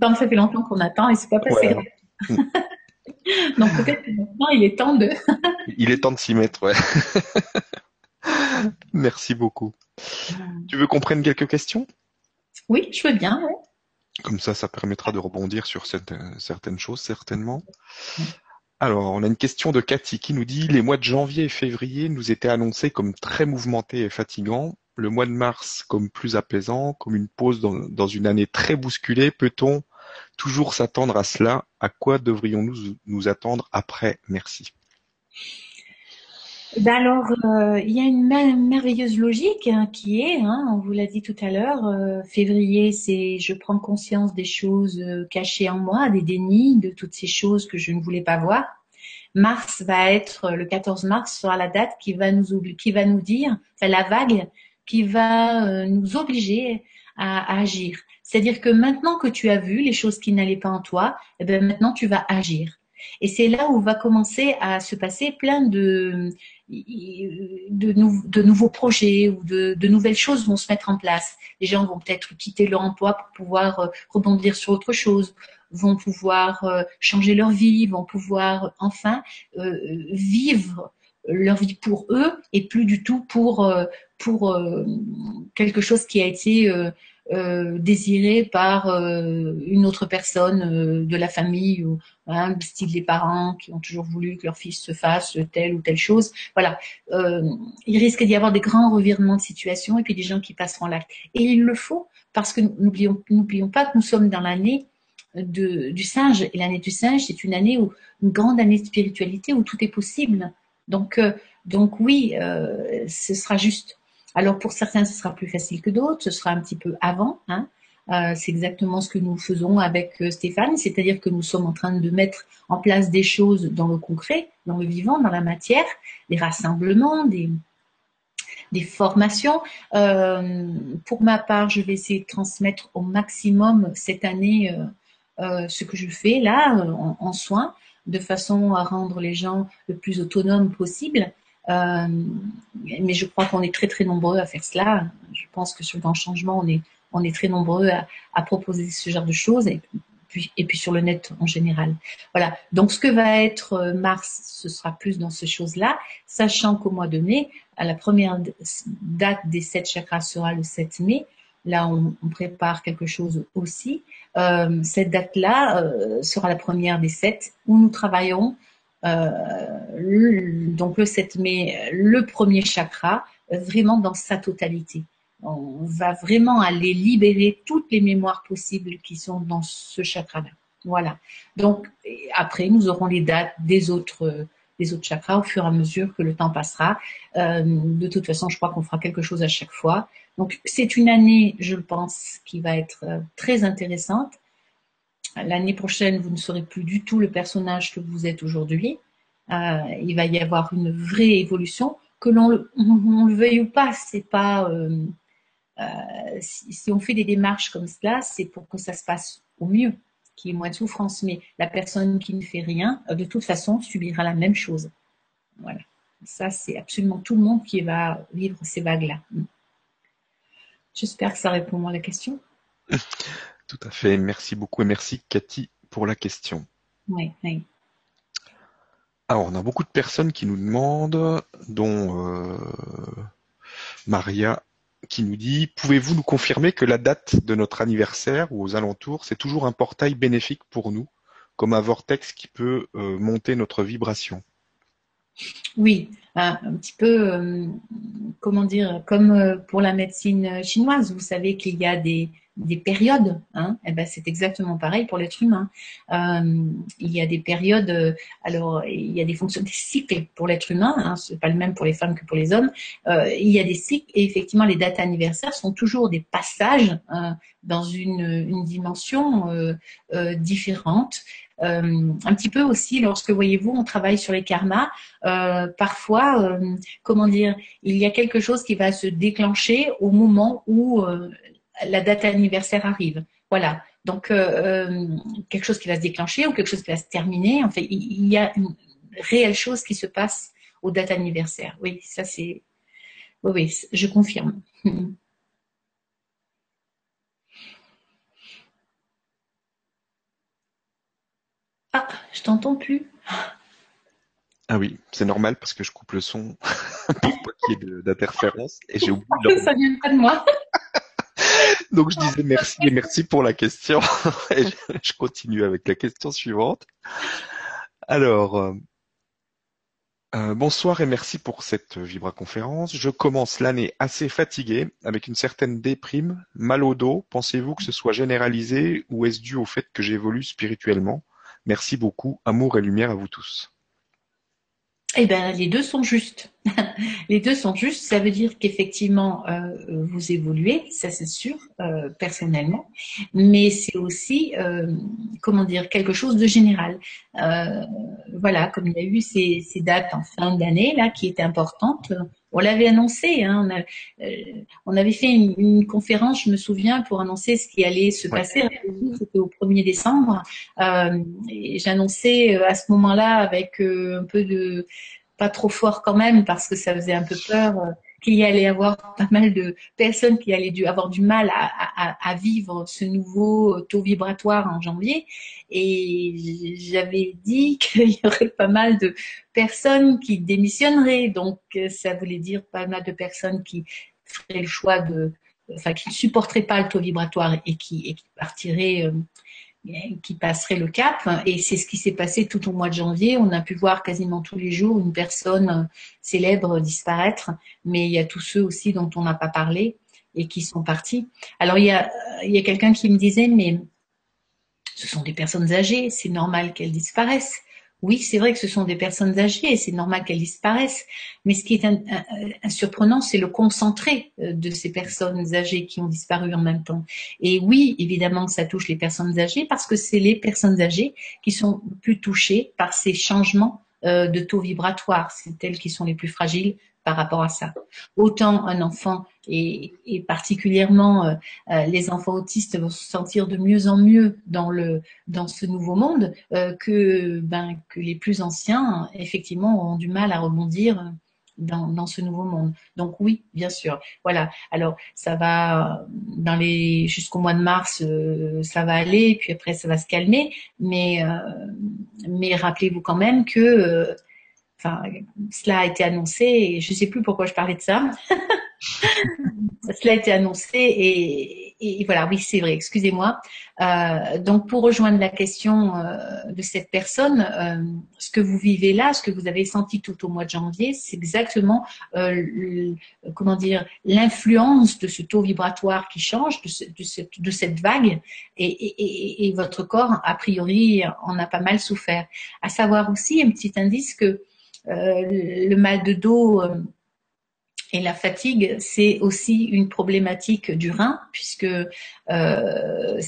Ça fait longtemps qu'on attend et c'est pas passé. Donc peut-être que maintenant il est temps de. il est temps de s'y mettre, ouais. Merci beaucoup. Tu veux qu'on prenne quelques questions? Oui, je veux bien. Comme ça, ça permettra de rebondir sur certaines choses, certainement. Alors, on a une question de Cathy qui nous dit les mois de janvier et février nous étaient annoncés comme très mouvementés et fatigants, le mois de mars comme plus apaisant, comme une pause dans, une année très bousculée. Peut-on toujours s'attendre à cela? À quoi devrions-nous nous attendre après? Merci. Ben alors, euh, il y a une merveilleuse logique hein, qui est, hein, on vous l'a dit tout à l'heure, euh, février, c'est je prends conscience des choses euh, cachées en moi, des dénis, de toutes ces choses que je ne voulais pas voir. Mars va être, le 14 mars sera la date qui va nous, qui va nous dire, enfin la vague qui va nous obliger à, agir. C'est-à-dire que maintenant que tu as vu les choses qui n'allaient pas en toi, eh ben maintenant tu vas agir. Et c'est là où va commencer à se passer plein de, de, nouveaux projets ou de, nouvelles choses vont se mettre en place. Les gens vont peut-être quitter leur emploi pour pouvoir euh, rebondir sur autre chose, vont pouvoir euh, changer leur vie, vont pouvoir enfin euh, vivre leur vie pour eux et plus du tout pour pour quelque chose qui a été euh, désiré par euh, une autre personne euh, de la famille ou hein, style les parents qui ont toujours voulu que leur fils se fasse telle ou telle chose. Voilà, il risque d'y avoir des grands revirements de situation et puis des gens qui passeront l'acte. Et il le faut parce que n'oublions n'oublions pas que nous sommes dans l'année de, du singe et l'année du singe c'est une année où une grande année de spiritualité où tout est possible. Donc donc oui, ce sera juste alors pour certains, ce sera plus facile que d'autres, ce sera un petit peu avant. Hein. Euh, c'est exactement ce que nous faisons avec euh, Stéphane, c'est-à-dire que nous sommes en train de mettre en place des choses dans le concret, dans le vivant, dans la matière, des rassemblements, des, formations. Euh, pour ma part, je vais essayer de transmettre au maximum cette année ce que je fais là en, en soins, de façon à rendre les gens le plus autonomes possible. Euh, mais je crois qu'on est très très nombreux à faire cela. Je pense que sur le grand changement, on est, on est très nombreux à, proposer ce genre de choses et puis, et puis sur le net en général. Voilà. Donc ce que va être euh, mars, ce sera plus dans ces choses-là, sachant qu'au mois de mai, à la première date des sept chakras sera le 7 mai. Là, on, prépare quelque chose aussi. Euh, cette date-là sera la première des sept où nous travaillerons euh, donc le 7 mai, le premier chakra, vraiment dans sa totalité. On va vraiment aller libérer toutes les mémoires possibles qui sont dans ce chakra-là. Voilà. Donc après, nous aurons les dates des autres des autres chakras au fur et à mesure que le temps passera. Euh, de toute façon, je crois qu'on fera quelque chose à chaque fois. Donc c'est une année, je pense, qui va être euh, très intéressante l'année prochaine, vous ne serez plus du tout le personnage que vous êtes aujourd'hui. Euh, il va y avoir une vraie évolution, que l'on le veuille ou pas. C'est pas euh, euh, si, on fait des démarches comme cela, c'est pour que ça se passe au mieux, qui est moins de souffrance. Mais la personne qui ne fait rien, de toute façon, subira la même chose. Voilà. Ça, c'est absolument tout le monde qui va vivre ces vagues-là. J'espère que ça répond à la question. Tout à fait. Merci beaucoup et merci Cathy pour la question. Oui, oui. Alors, on a beaucoup de personnes qui nous demandent, dont euh, Maria qui nous dit Pouvez-vous nous confirmer que la date de notre anniversaire ou aux alentours, c'est toujours un portail bénéfique pour nous, comme un vortex qui peut euh, monter notre vibration? Oui, un, petit peu, euh, comment dire, comme pour la médecine chinoise, vous savez qu'il y a des, des périodes. Hein, eh ben c'est exactement pareil pour l'être humain. Euh, il y a des périodes. Euh, alors il y a des fonctions, des cycles pour l'être humain. Hein, c'est pas le même pour les femmes que pour les hommes. Euh, il y a des cycles et effectivement les dates anniversaires sont toujours des passages hein, dans une, une dimension euh, euh différente. Euh, un petit peu aussi lorsque voyez-vous on travaille sur les karmas euh, parfois comment dire il y a quelque chose qui va se déclencher au moment où la date anniversaire arrive. Voilà. Donc, euh, euh, quelque chose qui va se déclencher ou quelque chose qui va se terminer. En fait, il, y a une réelle chose qui se passe aux dates anniversaires. Oui, ça c'est. Oui, oui, je confirme. Ah, je t'entends plus. Ah oui, c'est normal parce que je coupe le son pour pas qu'il y ait d'interférence et j'ai oublié de Ça vient pas de moi. Donc je disais merci et merci pour la question. et je continue avec la question suivante. Alors, euh, euh, bonsoir et merci pour cette vibra-conférence. Je commence l'année assez fatigué, avec une certaine déprime, mal au dos. Pensez-vous que ce soit généralisé ou est-ce dû au fait que j'évolue spirituellement? Merci beaucoup. Amour et lumière à vous tous. Eh bien, les deux sont justes. les deux sont justes. Ça veut dire qu'effectivement, euh, vous évoluez, ça c'est sûr, euh, personnellement. Mais c'est aussi, euh, comment dire, quelque chose de général. voilà, comme il y a eu ces, ces dates en fin d'année là, qui étaient importantes on l'avait annoncé, hein, on, euh, on, avait fait une, conférence, je me souviens, pour annoncer ce qui allait se passer. C'était au 1er décembre. Euh, J'annonçais euh, à ce moment-là avec euh, un peu de pas trop fort quand même parce que ça faisait un peu peur qu'il y allait avoir pas mal de personnes qui allaient avoir du mal à, vivre ce nouveau taux vibratoire en janvier. Et j'avais dit qu'il y aurait pas mal de personnes qui démissionneraient. Donc, ça voulait dire pas mal de personnes qui feraient le choix de, enfin, qui ne supporteraient pas le taux vibratoire et qui, et qui partiraient euh, qui passerait le cap. Et c'est ce qui s'est passé tout au mois de janvier. On a pu voir quasiment tous les jours une personne célèbre disparaître, mais il y a tous ceux aussi dont on n'a pas parlé et qui sont partis. Alors il y a, il y a quelqu'un qui me disait, mais ce sont des personnes âgées, c'est normal qu'elles disparaissent. Oui, c'est vrai que ce sont des personnes âgées et c'est normal qu'elles disparaissent. Mais ce qui est surprenant, c'est le concentré euh, de ces personnes âgées qui ont disparu en même temps. Et oui, évidemment, ça touche les personnes âgées parce que c'est les personnes âgées qui sont plus touchées par ces changements euh, de taux vibratoire. C'est elles qui sont les plus fragiles par rapport à ça. Autant un enfant et, particulièrement euh, euh, les enfants autistes vont se sentir de mieux en mieux dans le dans ce nouveau monde euh, que ben que les plus anciens effectivement auront du mal à rebondir dans, dans ce nouveau monde. Donc oui, bien sûr. Voilà. Alors ça va dans les jusqu'au mois de mars, ça va aller, puis après ça va se calmer. Mais mais rappelez-vous quand même que Enfin, cela a été annoncé et je ne sais plus pourquoi je parlais de ça. cela a été annoncé et, voilà, oui, c'est vrai, excusez-moi. Euh, donc, pour rejoindre la question euh, de cette personne, euh, ce que vous vivez là, ce que vous avez senti tout au mois de janvier, c'est exactement, comment dire, l'influence de ce taux vibratoire qui change, de, cette vague, et, et, votre corps, a priori, en a pas mal souffert. À savoir aussi, un petit indice que euh, le mal de dos euh, et la fatigue, c'est aussi une problématique du rein, puisque euh,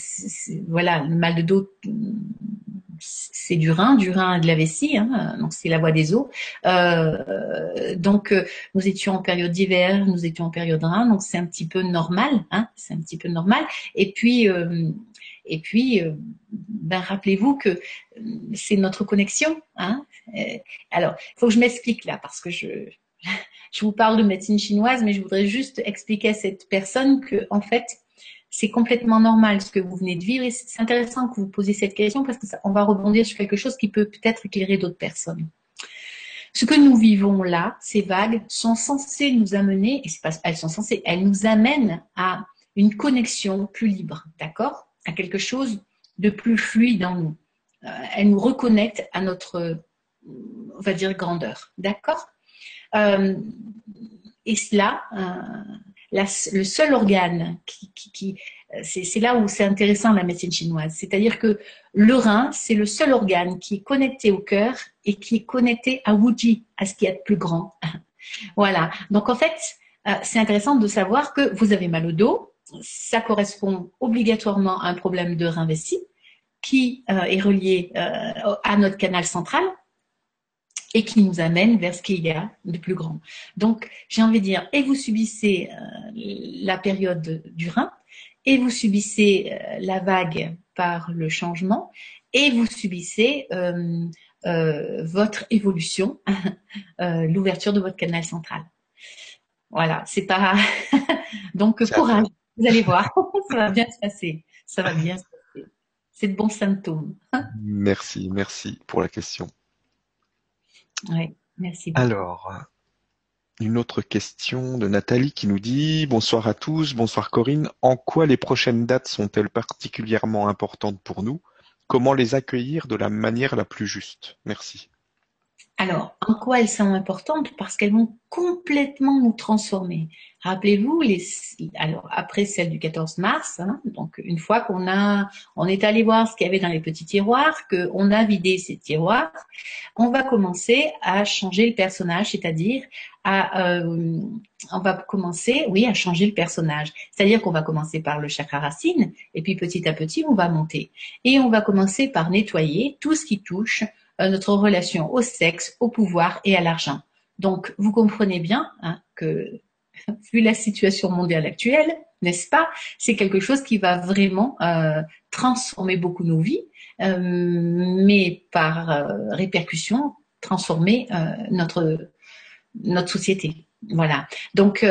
voilà, le mal de dos, c'est du rein, du rein et de la vessie, hein, donc c'est la voie des os. Euh, donc nous étions en période d'hiver, nous étions en période rein, donc c'est un petit peu normal, hein, c'est un petit peu normal. Et puis Et puis, euh, ben, rappelez-vous que c'est notre connexion. Hein alors, il faut que je m'explique là parce que je, je vous parle de médecine chinoise, mais je voudrais juste expliquer à cette personne que, en fait, c'est complètement normal ce que vous venez de vivre et c'est intéressant que vous posiez cette question parce qu'on va rebondir sur quelque chose qui peut peut-être éclairer d'autres personnes. Ce que nous vivons là, ces vagues, sont censées nous amener, elles sont censées, elles nous amènent à une connexion plus libre, d'accord? À quelque chose de plus fluide en nous. Euh, elles nous reconnectent à notre, on va dire, grandeur, d'accord euh, Et cela, euh, le seul organe qui, c'est là où c'est intéressant la médecine chinoise. C'est-à-dire que le rein, c'est le seul organe qui est connecté au cœur et qui est connecté à Wuji, à ce qui est plus grand. voilà. Donc en fait, euh, c'est intéressant de savoir que vous avez mal au dos. Ça correspond obligatoirement à un problème de rein vessie qui euh, est relié euh, à notre canal central et qui nous amène vers ce qu'il y a de plus grand. Donc, j'ai envie de dire, et vous subissez euh, la période du rein, et vous subissez la vague par le changement, et vous subissez euh, votre évolution, l'ouverture de votre canal central. Voilà, c'est pas. Donc, courage, vous allez voir, ça va bien se passer. Ça va bien se passer. C'est de bons symptômes. merci, merci pour la question. Oui, merci Alors, une autre question de Nathalie qui nous dit Bonsoir à tous, bonsoir Corinne. En quoi les prochaines dates sont-elles particulièrement importantes pour nous? Comment les accueillir de la manière la plus juste? Merci. Alors, en quoi elles sont importantes? Parce qu'elles vont complètement nous transformer. Rappelez-vous, les, alors après celle du 14 mars, hein, donc une fois qu'on a, on est allé voir ce qu'il y avait dans les petits tiroirs, qu'on a vidé ces tiroirs, on va commencer à changer le personnage, c'est-à-dire à, euh, on va commencer, oui, à changer le personnage. C'est-à-dire qu'on va commencer par le chakra racine, et puis petit à petit, on va monter. Et on va commencer par nettoyer tout ce qui touche euh, notre relation au sexe, au pouvoir et à l'argent. Donc, vous comprenez bien hein, que, vu la situation mondiale actuelle, n'est-ce pas, c'est quelque chose qui va vraiment euh, transformer beaucoup nos vies, euh, mais par répercussion, transformer notre notre société. Voilà. Donc,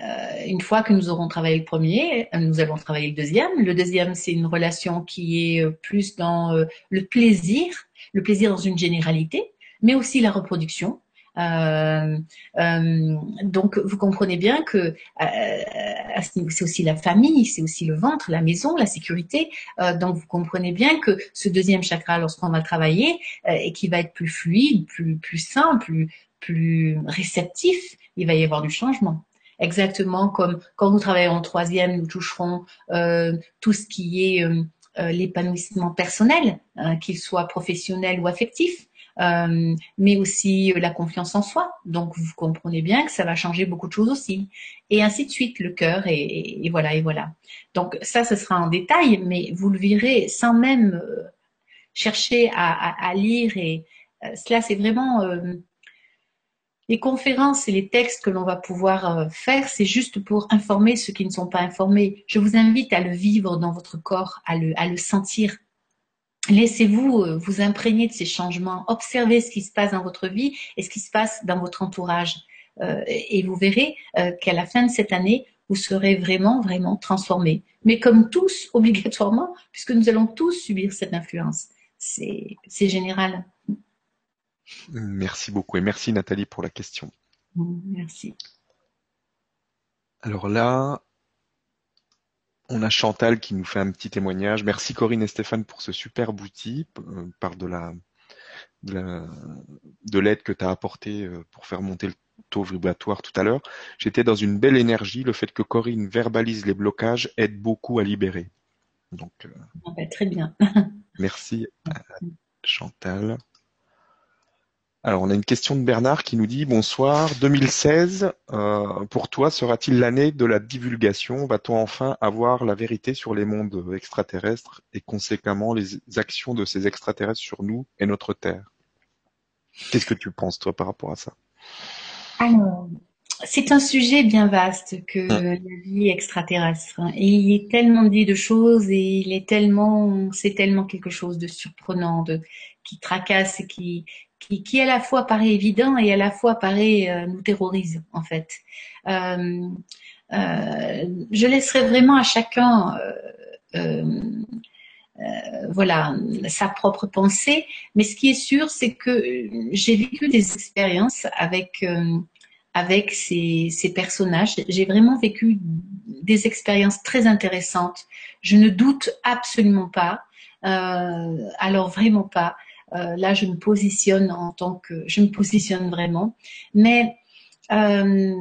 euh, une fois que nous aurons travaillé le premier, nous allons travailler le deuxième. Le deuxième, c'est une relation qui est plus dans euh, le plaisir, le plaisir dans une généralité, mais aussi la reproduction. Euh, euh, donc, vous comprenez bien que c'est aussi la famille, c'est aussi le ventre, la maison, la sécurité. donc, vous comprenez bien que ce deuxième chakra, lorsqu'on va travailler et qui va être plus fluide, plus plus simple, plus plus réceptif, il va y avoir du changement exactement comme quand nous travaillons en troisième, nous toucherons euh, tout ce qui est euh, euh, l'épanouissement personnel, qu'il soit professionnel ou affectif. mais aussi la confiance en soi. Donc vous comprenez bien que ça va changer beaucoup de choses aussi. Et ainsi de suite, le cœur et, voilà et voilà. Donc ça, ce sera en détail, mais vous le verrez sans même chercher à, à lire et cela c'est vraiment les conférences et les textes que l'on va pouvoir euh, faire, c'est juste pour informer ceux qui ne sont pas informés. Je vous invite à le vivre dans votre corps, à le, sentir. Laissez-vous euh, vous imprégner de ces changements. Observez ce qui se passe dans votre vie et ce qui se passe dans votre entourage. Euh, et vous verrez qu'à la fin de cette année, vous serez vraiment, vraiment transformé. Mais comme tous, obligatoirement, puisque nous allons tous subir cette influence. C'est général. Merci beaucoup et merci Nathalie pour la question. Merci. Alors là, on a Chantal qui nous fait un petit témoignage. Merci Corinne et Stéphane pour ce superbe outil, euh, par de la de l'aide que tu as apporté euh, pour faire monter le taux vibratoire tout à l'heure. J'étais dans une belle énergie. Le fait que Corinne verbalise les blocages aide beaucoup à libérer. Donc, euh, ah bah, très bien. merci Chantal. Alors, on a une question de Bernard qui nous dit Bonsoir, 2016, euh, pour toi, sera-t-il l'année de la divulgation? Va-t-on enfin avoir la vérité sur les mondes extraterrestres et conséquemment les actions de ces extraterrestres sur nous et notre Terre? Qu'est-ce que tu penses, toi, par rapport à ça? Alors, c'est un sujet bien vaste que Hum, la vie extraterrestre. hein. Et il est tellement dit de choses et il est tellement, c'est tellement quelque chose de surprenant, de, qui tracasse et qui, qui, qui à la fois paraît évident et à la fois euh, nous terrorise en fait. Euh, euh, je laisserai vraiment à chacun, voilà, sa propre pensée. Mais ce qui est sûr, c'est que j'ai vécu des expériences avec avec ces, ces personnages. J'ai vraiment vécu des expériences très intéressantes. Je ne doute absolument pas. Alors vraiment pas. Euh, là, je me positionne en tant que, je me positionne vraiment. Mais euh,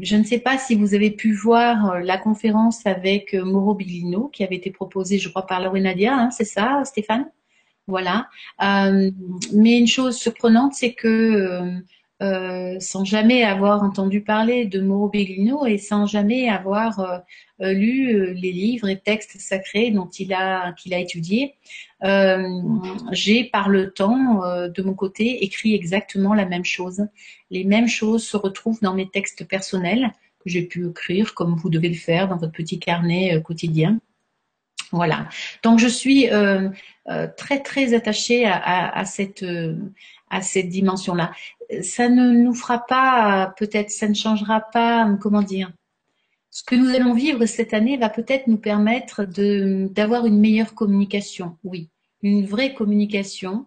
je ne sais pas si vous avez pu voir euh, la conférence avec Mauro Billino qui avait été proposée, je crois, par Laure Nadia, hein, c'est ça, Stéphane? Voilà. Mais une chose surprenante, c'est que euh, sans jamais avoir entendu parler de Mauro Bellino et sans jamais avoir euh, euh, lu les livres et textes sacrés dont il a qu'il a étudié, euh, j'ai par le temps de mon côté écrit exactement la même chose. Les mêmes choses se retrouvent dans mes textes personnels que j'ai pu écrire comme vous devez le faire dans votre petit carnet quotidien. Voilà. Donc je suis euh, euh, très très attachée à, à, à cette euh, à cette dimension-là. Ça ne nous fera pas, peut-être, ça ne changera pas, comment dire. Ce que nous allons vivre cette année va peut-être nous permettre d'avoir une meilleure communication. Oui, une vraie communication.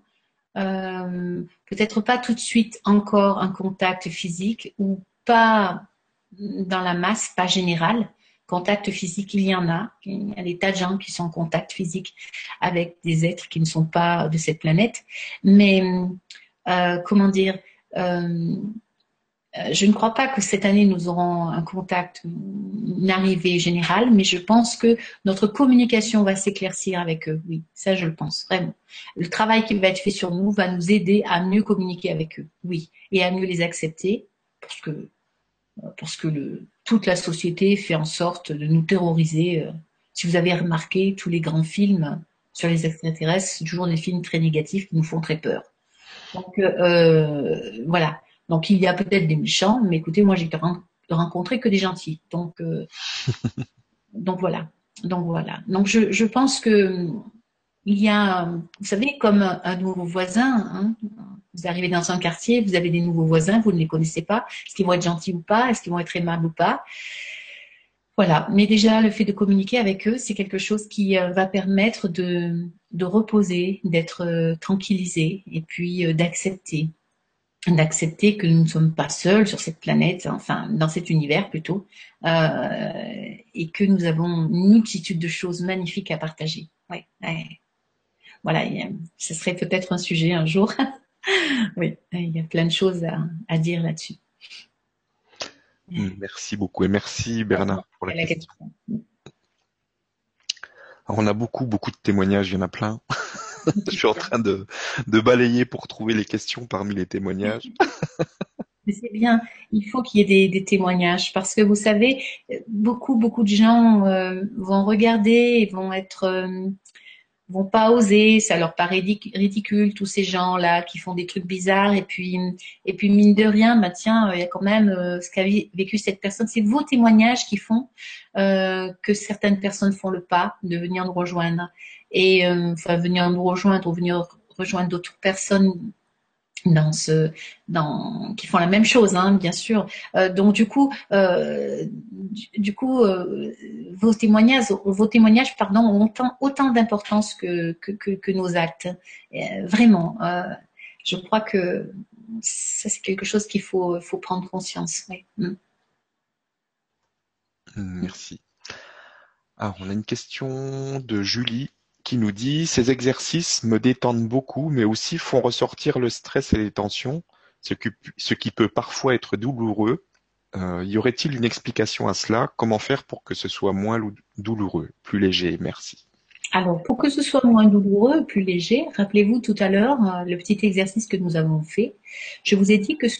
Euh, peut-être pas tout de suite encore un contact physique ou pas dans la masse, pas général. Contact physique, il y en a. Il y a des tas de gens qui sont en contact physique avec des êtres qui ne sont pas de cette planète. Mais euh, comment dire, euh, je ne crois pas que cette année nous aurons un contact, une arrivée générale, mais je pense que notre communication va s'éclaircir avec eux. Oui, ça je le pense vraiment. Le travail qui va être fait sur nous va nous aider à mieux communiquer avec eux. Oui, et à mieux les accepter, parce que parce que le, toute la société fait en sorte de nous terroriser. Si vous avez remarqué, tous les grands films sur les extraterrestres, c'est toujours des films très négatifs qui nous font très peur. Donc euh, voilà. Donc il y a peut-être des méchants, mais écoutez, moi j'ai rencontré que des gentils. Donc euh, donc voilà. Donc voilà. Donc je, je pense que il y a, vous savez, comme un, un nouveau voisin. Hein, vous arrivez dans un quartier, vous avez des nouveaux voisins, vous ne les connaissez pas. Est-ce qu'ils vont être gentils ou pas? Est-ce qu'ils vont être aimables ou pas? Voilà. Mais déjà, le fait de communiquer avec eux, c'est quelque chose qui euh, va permettre de, reposer, d'être euh, tranquillisé et puis euh, d'accepter d'accepter que nous ne sommes pas seuls sur cette planète, enfin dans cet univers plutôt, et que nous avons une multitude de choses magnifiques à partager. Ouais, ouais. Voilà, ce serait peut-être un sujet un jour. oui, il y a plein de choses à dire là-dessus. Merci beaucoup et merci Bernard pour la, la question. question. Alors, on a beaucoup, beaucoup de témoignages, il y en a plein. Je suis en train de, de balayer pour trouver les questions parmi les témoignages. Mais c'est bien, il faut qu'il y ait des, des, témoignages parce que vous savez, beaucoup, beaucoup de gens euh, vont regarder et vont être, euh, vont pas oser, ça leur paraît ridicule tous ces gens-là qui font des trucs bizarres et puis, et puis mine de rien, bah tiens, il y a quand même euh, ce qu'a vécu cette personne. C'est vos témoignages qui font euh, que certaines personnes font le pas de venir nous rejoindre et euh, venir nous rejoindre ou venir rejoindre d'autres personnes dans ce dans qui font la même chose hein, bien sûr euh, donc du coup euh, du, coup euh, vos témoignages vos témoignages pardon ont autant, d'importance que, que, que, nos actes vraiment je crois que ça c'est quelque chose qu'il faut faut prendre conscience oui. mm. merci alors on a une question de Julie qui nous dit Ces exercices me détendent beaucoup, mais aussi font ressortir le stress et les tensions, ce qui, peut parfois être douloureux. Euh, y aurait-il une explication à cela? Comment faire pour que ce soit moins douloureux, plus léger? Merci. Alors, pour que ce soit moins douloureux, plus léger, rappelez-vous tout à l'heure euh, le petit exercice que nous avons fait. Je vous ai dit que ce,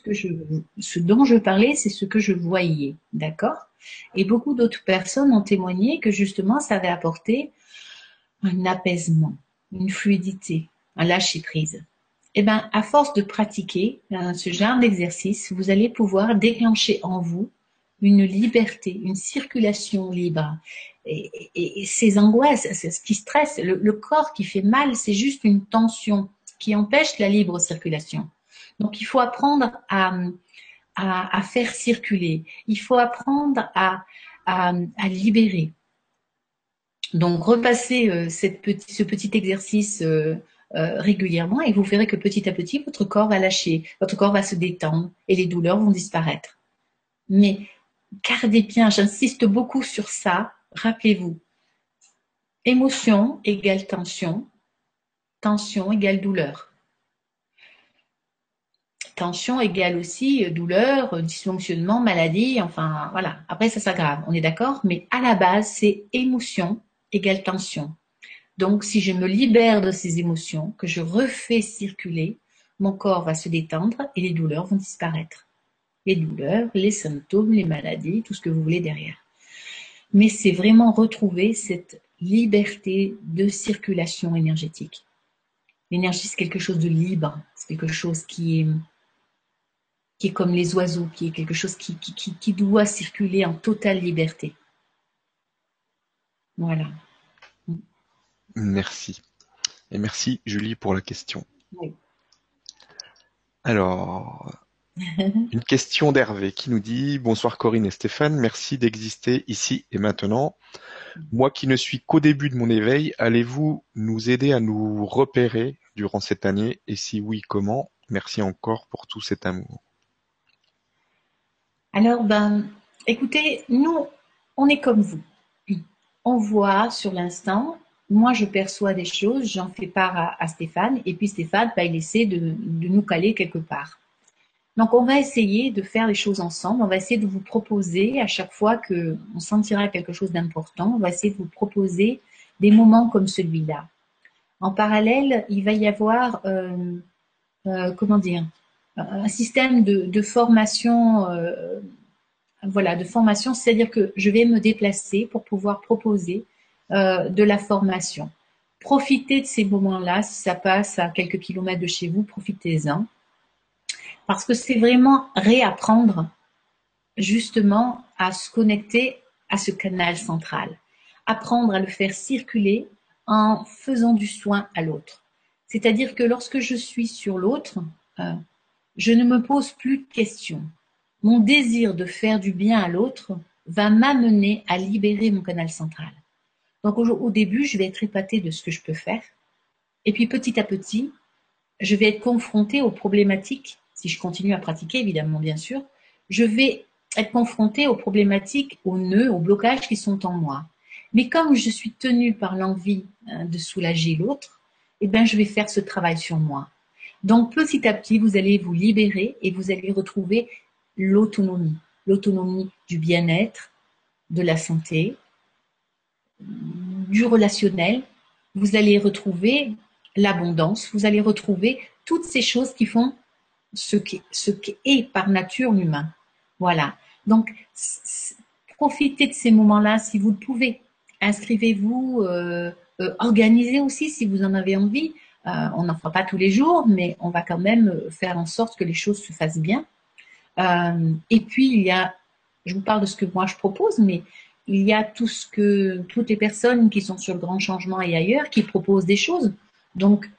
ce dont je parlais, c'est ce que je voyais, d'accord? Et beaucoup d'autres personnes ont témoigné que justement, ça avait apporté un apaisement, une fluidité, un lâcher prise. eh ben, à force de pratiquer hein, ce genre d'exercice, vous allez pouvoir déclencher en vous une liberté, une circulation libre. Et, ces angoisses, ce qui stresse, le, corps qui fait mal, c'est juste une tension qui empêche la libre circulation. Donc il faut apprendre à, à, faire circuler, il faut apprendre à, à, libérer. Donc repassez euh, ce petit exercice euh, euh, régulièrement et vous verrez que petit à petit, votre corps va lâcher, votre corps va se détendre et les douleurs vont disparaître. Mais gardez bien, j'insiste beaucoup sur ça, rappelez-vous, émotion égale tension, tension égale douleur. Tension égale aussi douleur, dysfonctionnement, maladie, enfin voilà. Après ça s'aggrave, on est d'accord, mais à la base c'est émotion égale tension. Donc, si je me libère de ces émotions, que je refais circuler, mon corps va se détendre et les douleurs vont disparaître. Les douleurs, les symptômes, les maladies, tout ce que vous voulez derrière. Mais c'est vraiment retrouver cette liberté de circulation énergétique. L'énergie, c'est quelque chose de libre, c'est quelque chose qui est, qui est comme les oiseaux, qui est quelque chose qui, qui, qui doit circuler en totale liberté. Voilà. Merci. Et merci Julie pour la question. Alors, une question d'Hervé qui nous dit Bonsoir Corinne et Stéphane, merci d'exister ici et maintenant. Moi qui ne suis qu'au début de mon éveil, allez-vous nous aider à nous repérer durant cette année? Et si oui, comment? Merci encore pour tout cet amour. Alors, ben, écoutez, nous, on est comme vous. On voit sur l'instant moi, je perçois des choses, j'en fais part à, Stéphane, et puis Stéphane va essayer de, de, nous caler quelque part. Donc, on va essayer de faire les choses ensemble. On va essayer de vous proposer à chaque fois que on sentira quelque chose d'important, on va essayer de vous proposer des moments comme celui-là. En parallèle, il va y avoir, euh, euh, comment dire, un système de, de formation, euh, voilà, de formation, c'est-à-dire que je vais me déplacer pour pouvoir proposer euh, de la formation. Profitez de ces moments-là, si ça passe à quelques kilomètres de chez vous, profitez-en. Parce que c'est vraiment réapprendre justement à se connecter à ce canal central. Apprendre à le faire circuler en faisant du soin à l'autre. C'est-à-dire que lorsque je suis sur l'autre, euh, je ne me pose plus de questions. Mon désir de faire du bien à l'autre va m'amener à libérer mon canal central. Donc au, début, je vais être épatée de ce que je peux faire. Et puis petit à petit, je vais être confrontée aux problématiques, si je continue à pratiquer évidemment bien sûr, je vais être confrontée aux problématiques, aux nœuds, aux blocages qui sont en moi. Mais comme je suis tenue par l'envie hein, de soulager l'autre, eh bien je vais faire ce travail sur moi. Donc petit à petit, vous allez vous libérer et vous allez retrouver l'autonomie, l'autonomie du bien-être, de la santé, du relationnel, vous allez retrouver l'abondance, vous allez retrouver toutes ces choses qui font ce qui, ce qui est par nature l'humain. Voilà. Donc, profitez de ces moments-là si vous le pouvez. Inscrivez-vous, euh, euh, organisez aussi si vous en avez envie. Euh, on n'en fera pas tous les jours, mais on va quand même faire en sorte que les choses se fassent bien. Et puis, il y a, je vous parle de ce que moi je propose, mais il y a tout ce que toutes les personnes qui sont sur le grand changement et ailleurs qui proposent des choses. Donc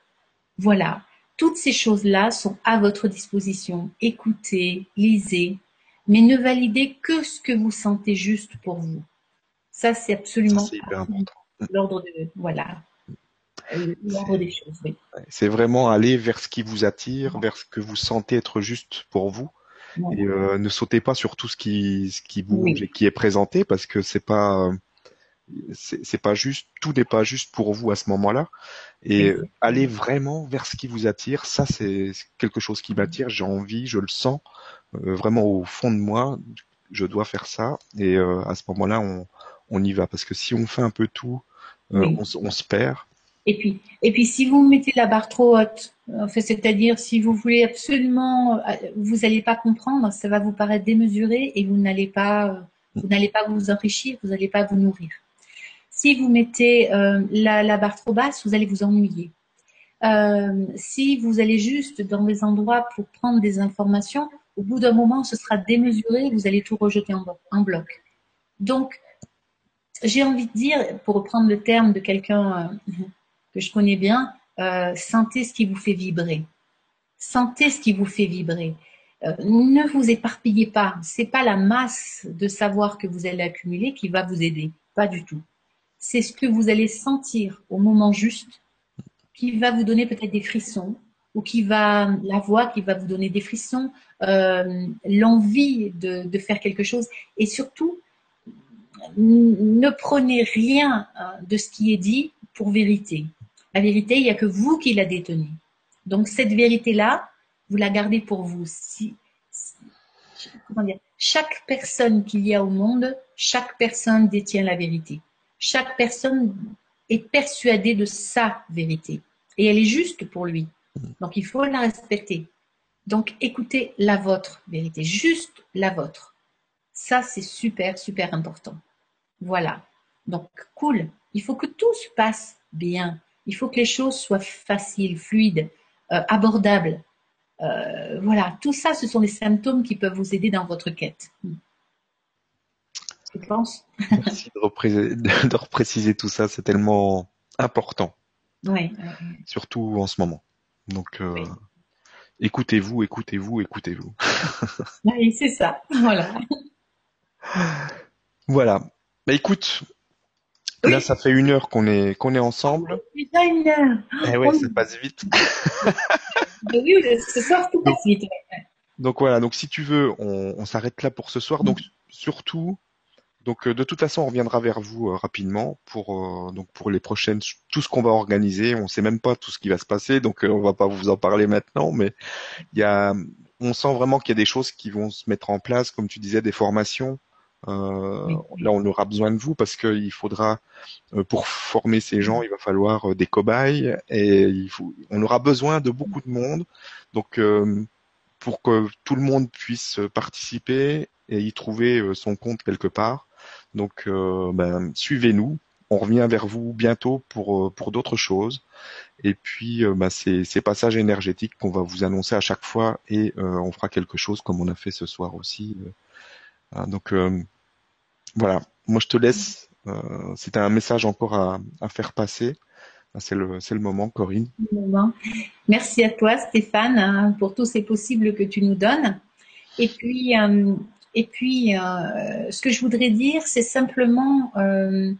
voilà, toutes ces choses-là sont à votre disposition. Écoutez, lisez, mais ne validez que ce que vous sentez juste pour vous. Ça, c'est absolument l'ordre de voilà. Euh, l'ordre des choses, oui. C'est vraiment aller vers ce qui vous attire, vers ce que vous sentez être juste pour vous et euh, ne sautez pas sur tout ce qui, ce qui bouge et qui est présenté parce que c'est pas, c'est pas juste, tout n'est pas juste pour vous à ce moment-là. Et allez vraiment vers ce qui vous attire. Ça, c'est quelque chose qui m'attire. J'ai envie, je le sens euh, vraiment au fond de moi. Je dois faire ça. Et euh, à ce moment-là, on, on y va parce que si on fait un peu tout, on, on se perd. Et puis, et puis, si vous mettez la barre trop haute, c'est-à-dire si vous voulez absolument, euh, vous n'allez pas comprendre, ça va vous paraître démesuré et vous n'allez pas, vous n'allez pas vous enrichir, vous n'allez pas vous nourrir. Si vous mettez euh, la, barre trop basse, vous allez vous ennuyer. euh, si vous allez juste dans des endroits pour prendre des informations, au bout d'un moment, ce sera démesuré, vous allez tout rejeter en, bloc. Donc, j'ai envie de dire, pour reprendre le terme de quelqu'un euh, que je connais bien, euh, sentez ce qui vous fait vibrer. Sentez ce qui vous fait vibrer. ne vous éparpillez pas. C'est pas la masse de savoir que vous allez accumuler qui va vous aider. Pas du tout. C'est ce que vous allez sentir au moment juste qui va vous donner peut-être des frissons ou qui va, la voix qui va vous donner des frissons, euh, l'envie de, faire quelque chose et surtout, ne prenez rien euh, de ce qui est dit pour vérité. La vérité, il n'y a que vous qui la détenez. Donc cette vérité-là, vous la gardez pour vous. Si, comment dire, chaque personne qu'il y a au monde, chaque personne détient la vérité. Chaque personne est persuadé de sa vérité. Et elle est juste pour lui. Donc il faut la respecter. Donc écoutez la vôtre vérité, juste la vôtre. Ça, c'est super, super important. Voilà. Donc cool. Il faut que tout se passe bien. Il faut que les choses soient faciles, fluides, euh, abordables. Euh, voilà, tout ça, ce sont des symptômes qui peuvent vous aider dans votre quête. Je pense. Merci de, de repréciser tout ça, c'est tellement important. Oui. Surtout en ce moment. Donc, euh, écoutez-vous, écoutez-vous, écoutez-vous. oui, c'est ça. Voilà. Voilà. Bah écoute, là ça fait une heure qu'on est qu'on est ensemble. Déjà une heure. Eh ouais, ça passe vite. oui, ce soir tout passe vite. Donc voilà, donc si tu veux, on, on s'arrête là pour ce soir. Donc surtout, donc euh, de toute façon, on reviendra vers vous euh, rapidement pour euh, donc pour les prochaines tout ce qu'on va organiser. On sait même pas tout ce qui va se passer, donc on va pas vous en parler maintenant, mais il y a on sent vraiment qu'il y a des choses qui vont se mettre en place, comme tu disais, des formations. Là, on aura besoin de vous parce qu'il faudra, pour former ces gens, il va falloir des cobayes et il faut, on aura besoin de beaucoup de monde. Donc, pour que tout le monde puisse participer et y trouver son compte quelque part, donc, euh, ben, suivez-nous. On revient vers vous bientôt pour, euh, pour d'autres choses. Et puis, euh, ben, c'est ces passages énergétiques qu'on va vous annoncer à chaque fois et on fera quelque chose comme on a fait ce soir aussi. Hein, donc, voilà. Moi, je te laisse. C'était un message encore à, faire passer. Ben, c'est le, moment, Corinne. Merci à toi, Stéphane, hein, pour tous ces possibles que tu nous donnes. Et puis, et puis, euh, ce que je voudrais dire, c'est simplement, euh,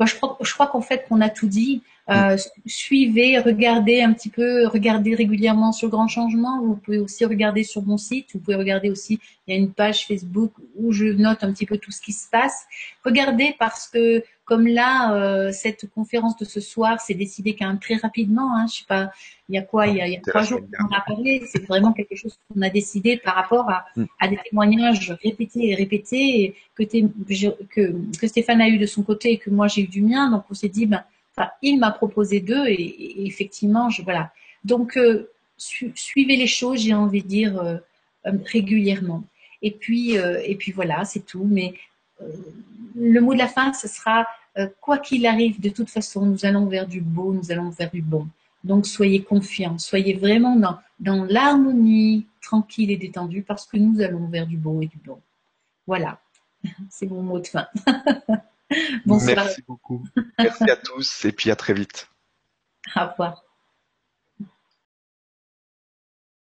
moi, je crois, je crois qu'en fait, qu'on a tout dit. Euh, suivez, regardez un petit peu, regardez régulièrement sur Grand Changement. Vous pouvez aussi regarder sur mon site. Vous pouvez regarder aussi, il y a une page Facebook où je note un petit peu tout ce qui se passe. Regardez parce que comme là, euh, cette conférence de ce soir s'est décidée quand même très rapidement. Hein, je sais pas, il y a quoi, il y a, trois jours qu'on a parlé. C'est vraiment quelque chose qu'on a décidé par rapport à, mm. à des témoignages répétés et répétés que, que, que Stéphane a eu de son côté et que moi j'ai eu du mien. Donc on s'est dit, ben, il m'a proposé deux et, effectivement, je, voilà. Donc euh, suivez les choses, j'ai envie de dire euh, régulièrement. Et puis, et puis voilà, c'est tout. Mais le mot de la fin, ce sera euh, quoi qu'il arrive, de toute façon, nous allons vers du beau, nous allons vers du bon. Donc soyez confiants, soyez vraiment dans, dans l'harmonie tranquille et détendue parce que nous allons vers du beau et du bon. Voilà, c'est mon mot de fin. Bonsoir. Merci beaucoup. Merci à tous et puis à très vite. Au revoir.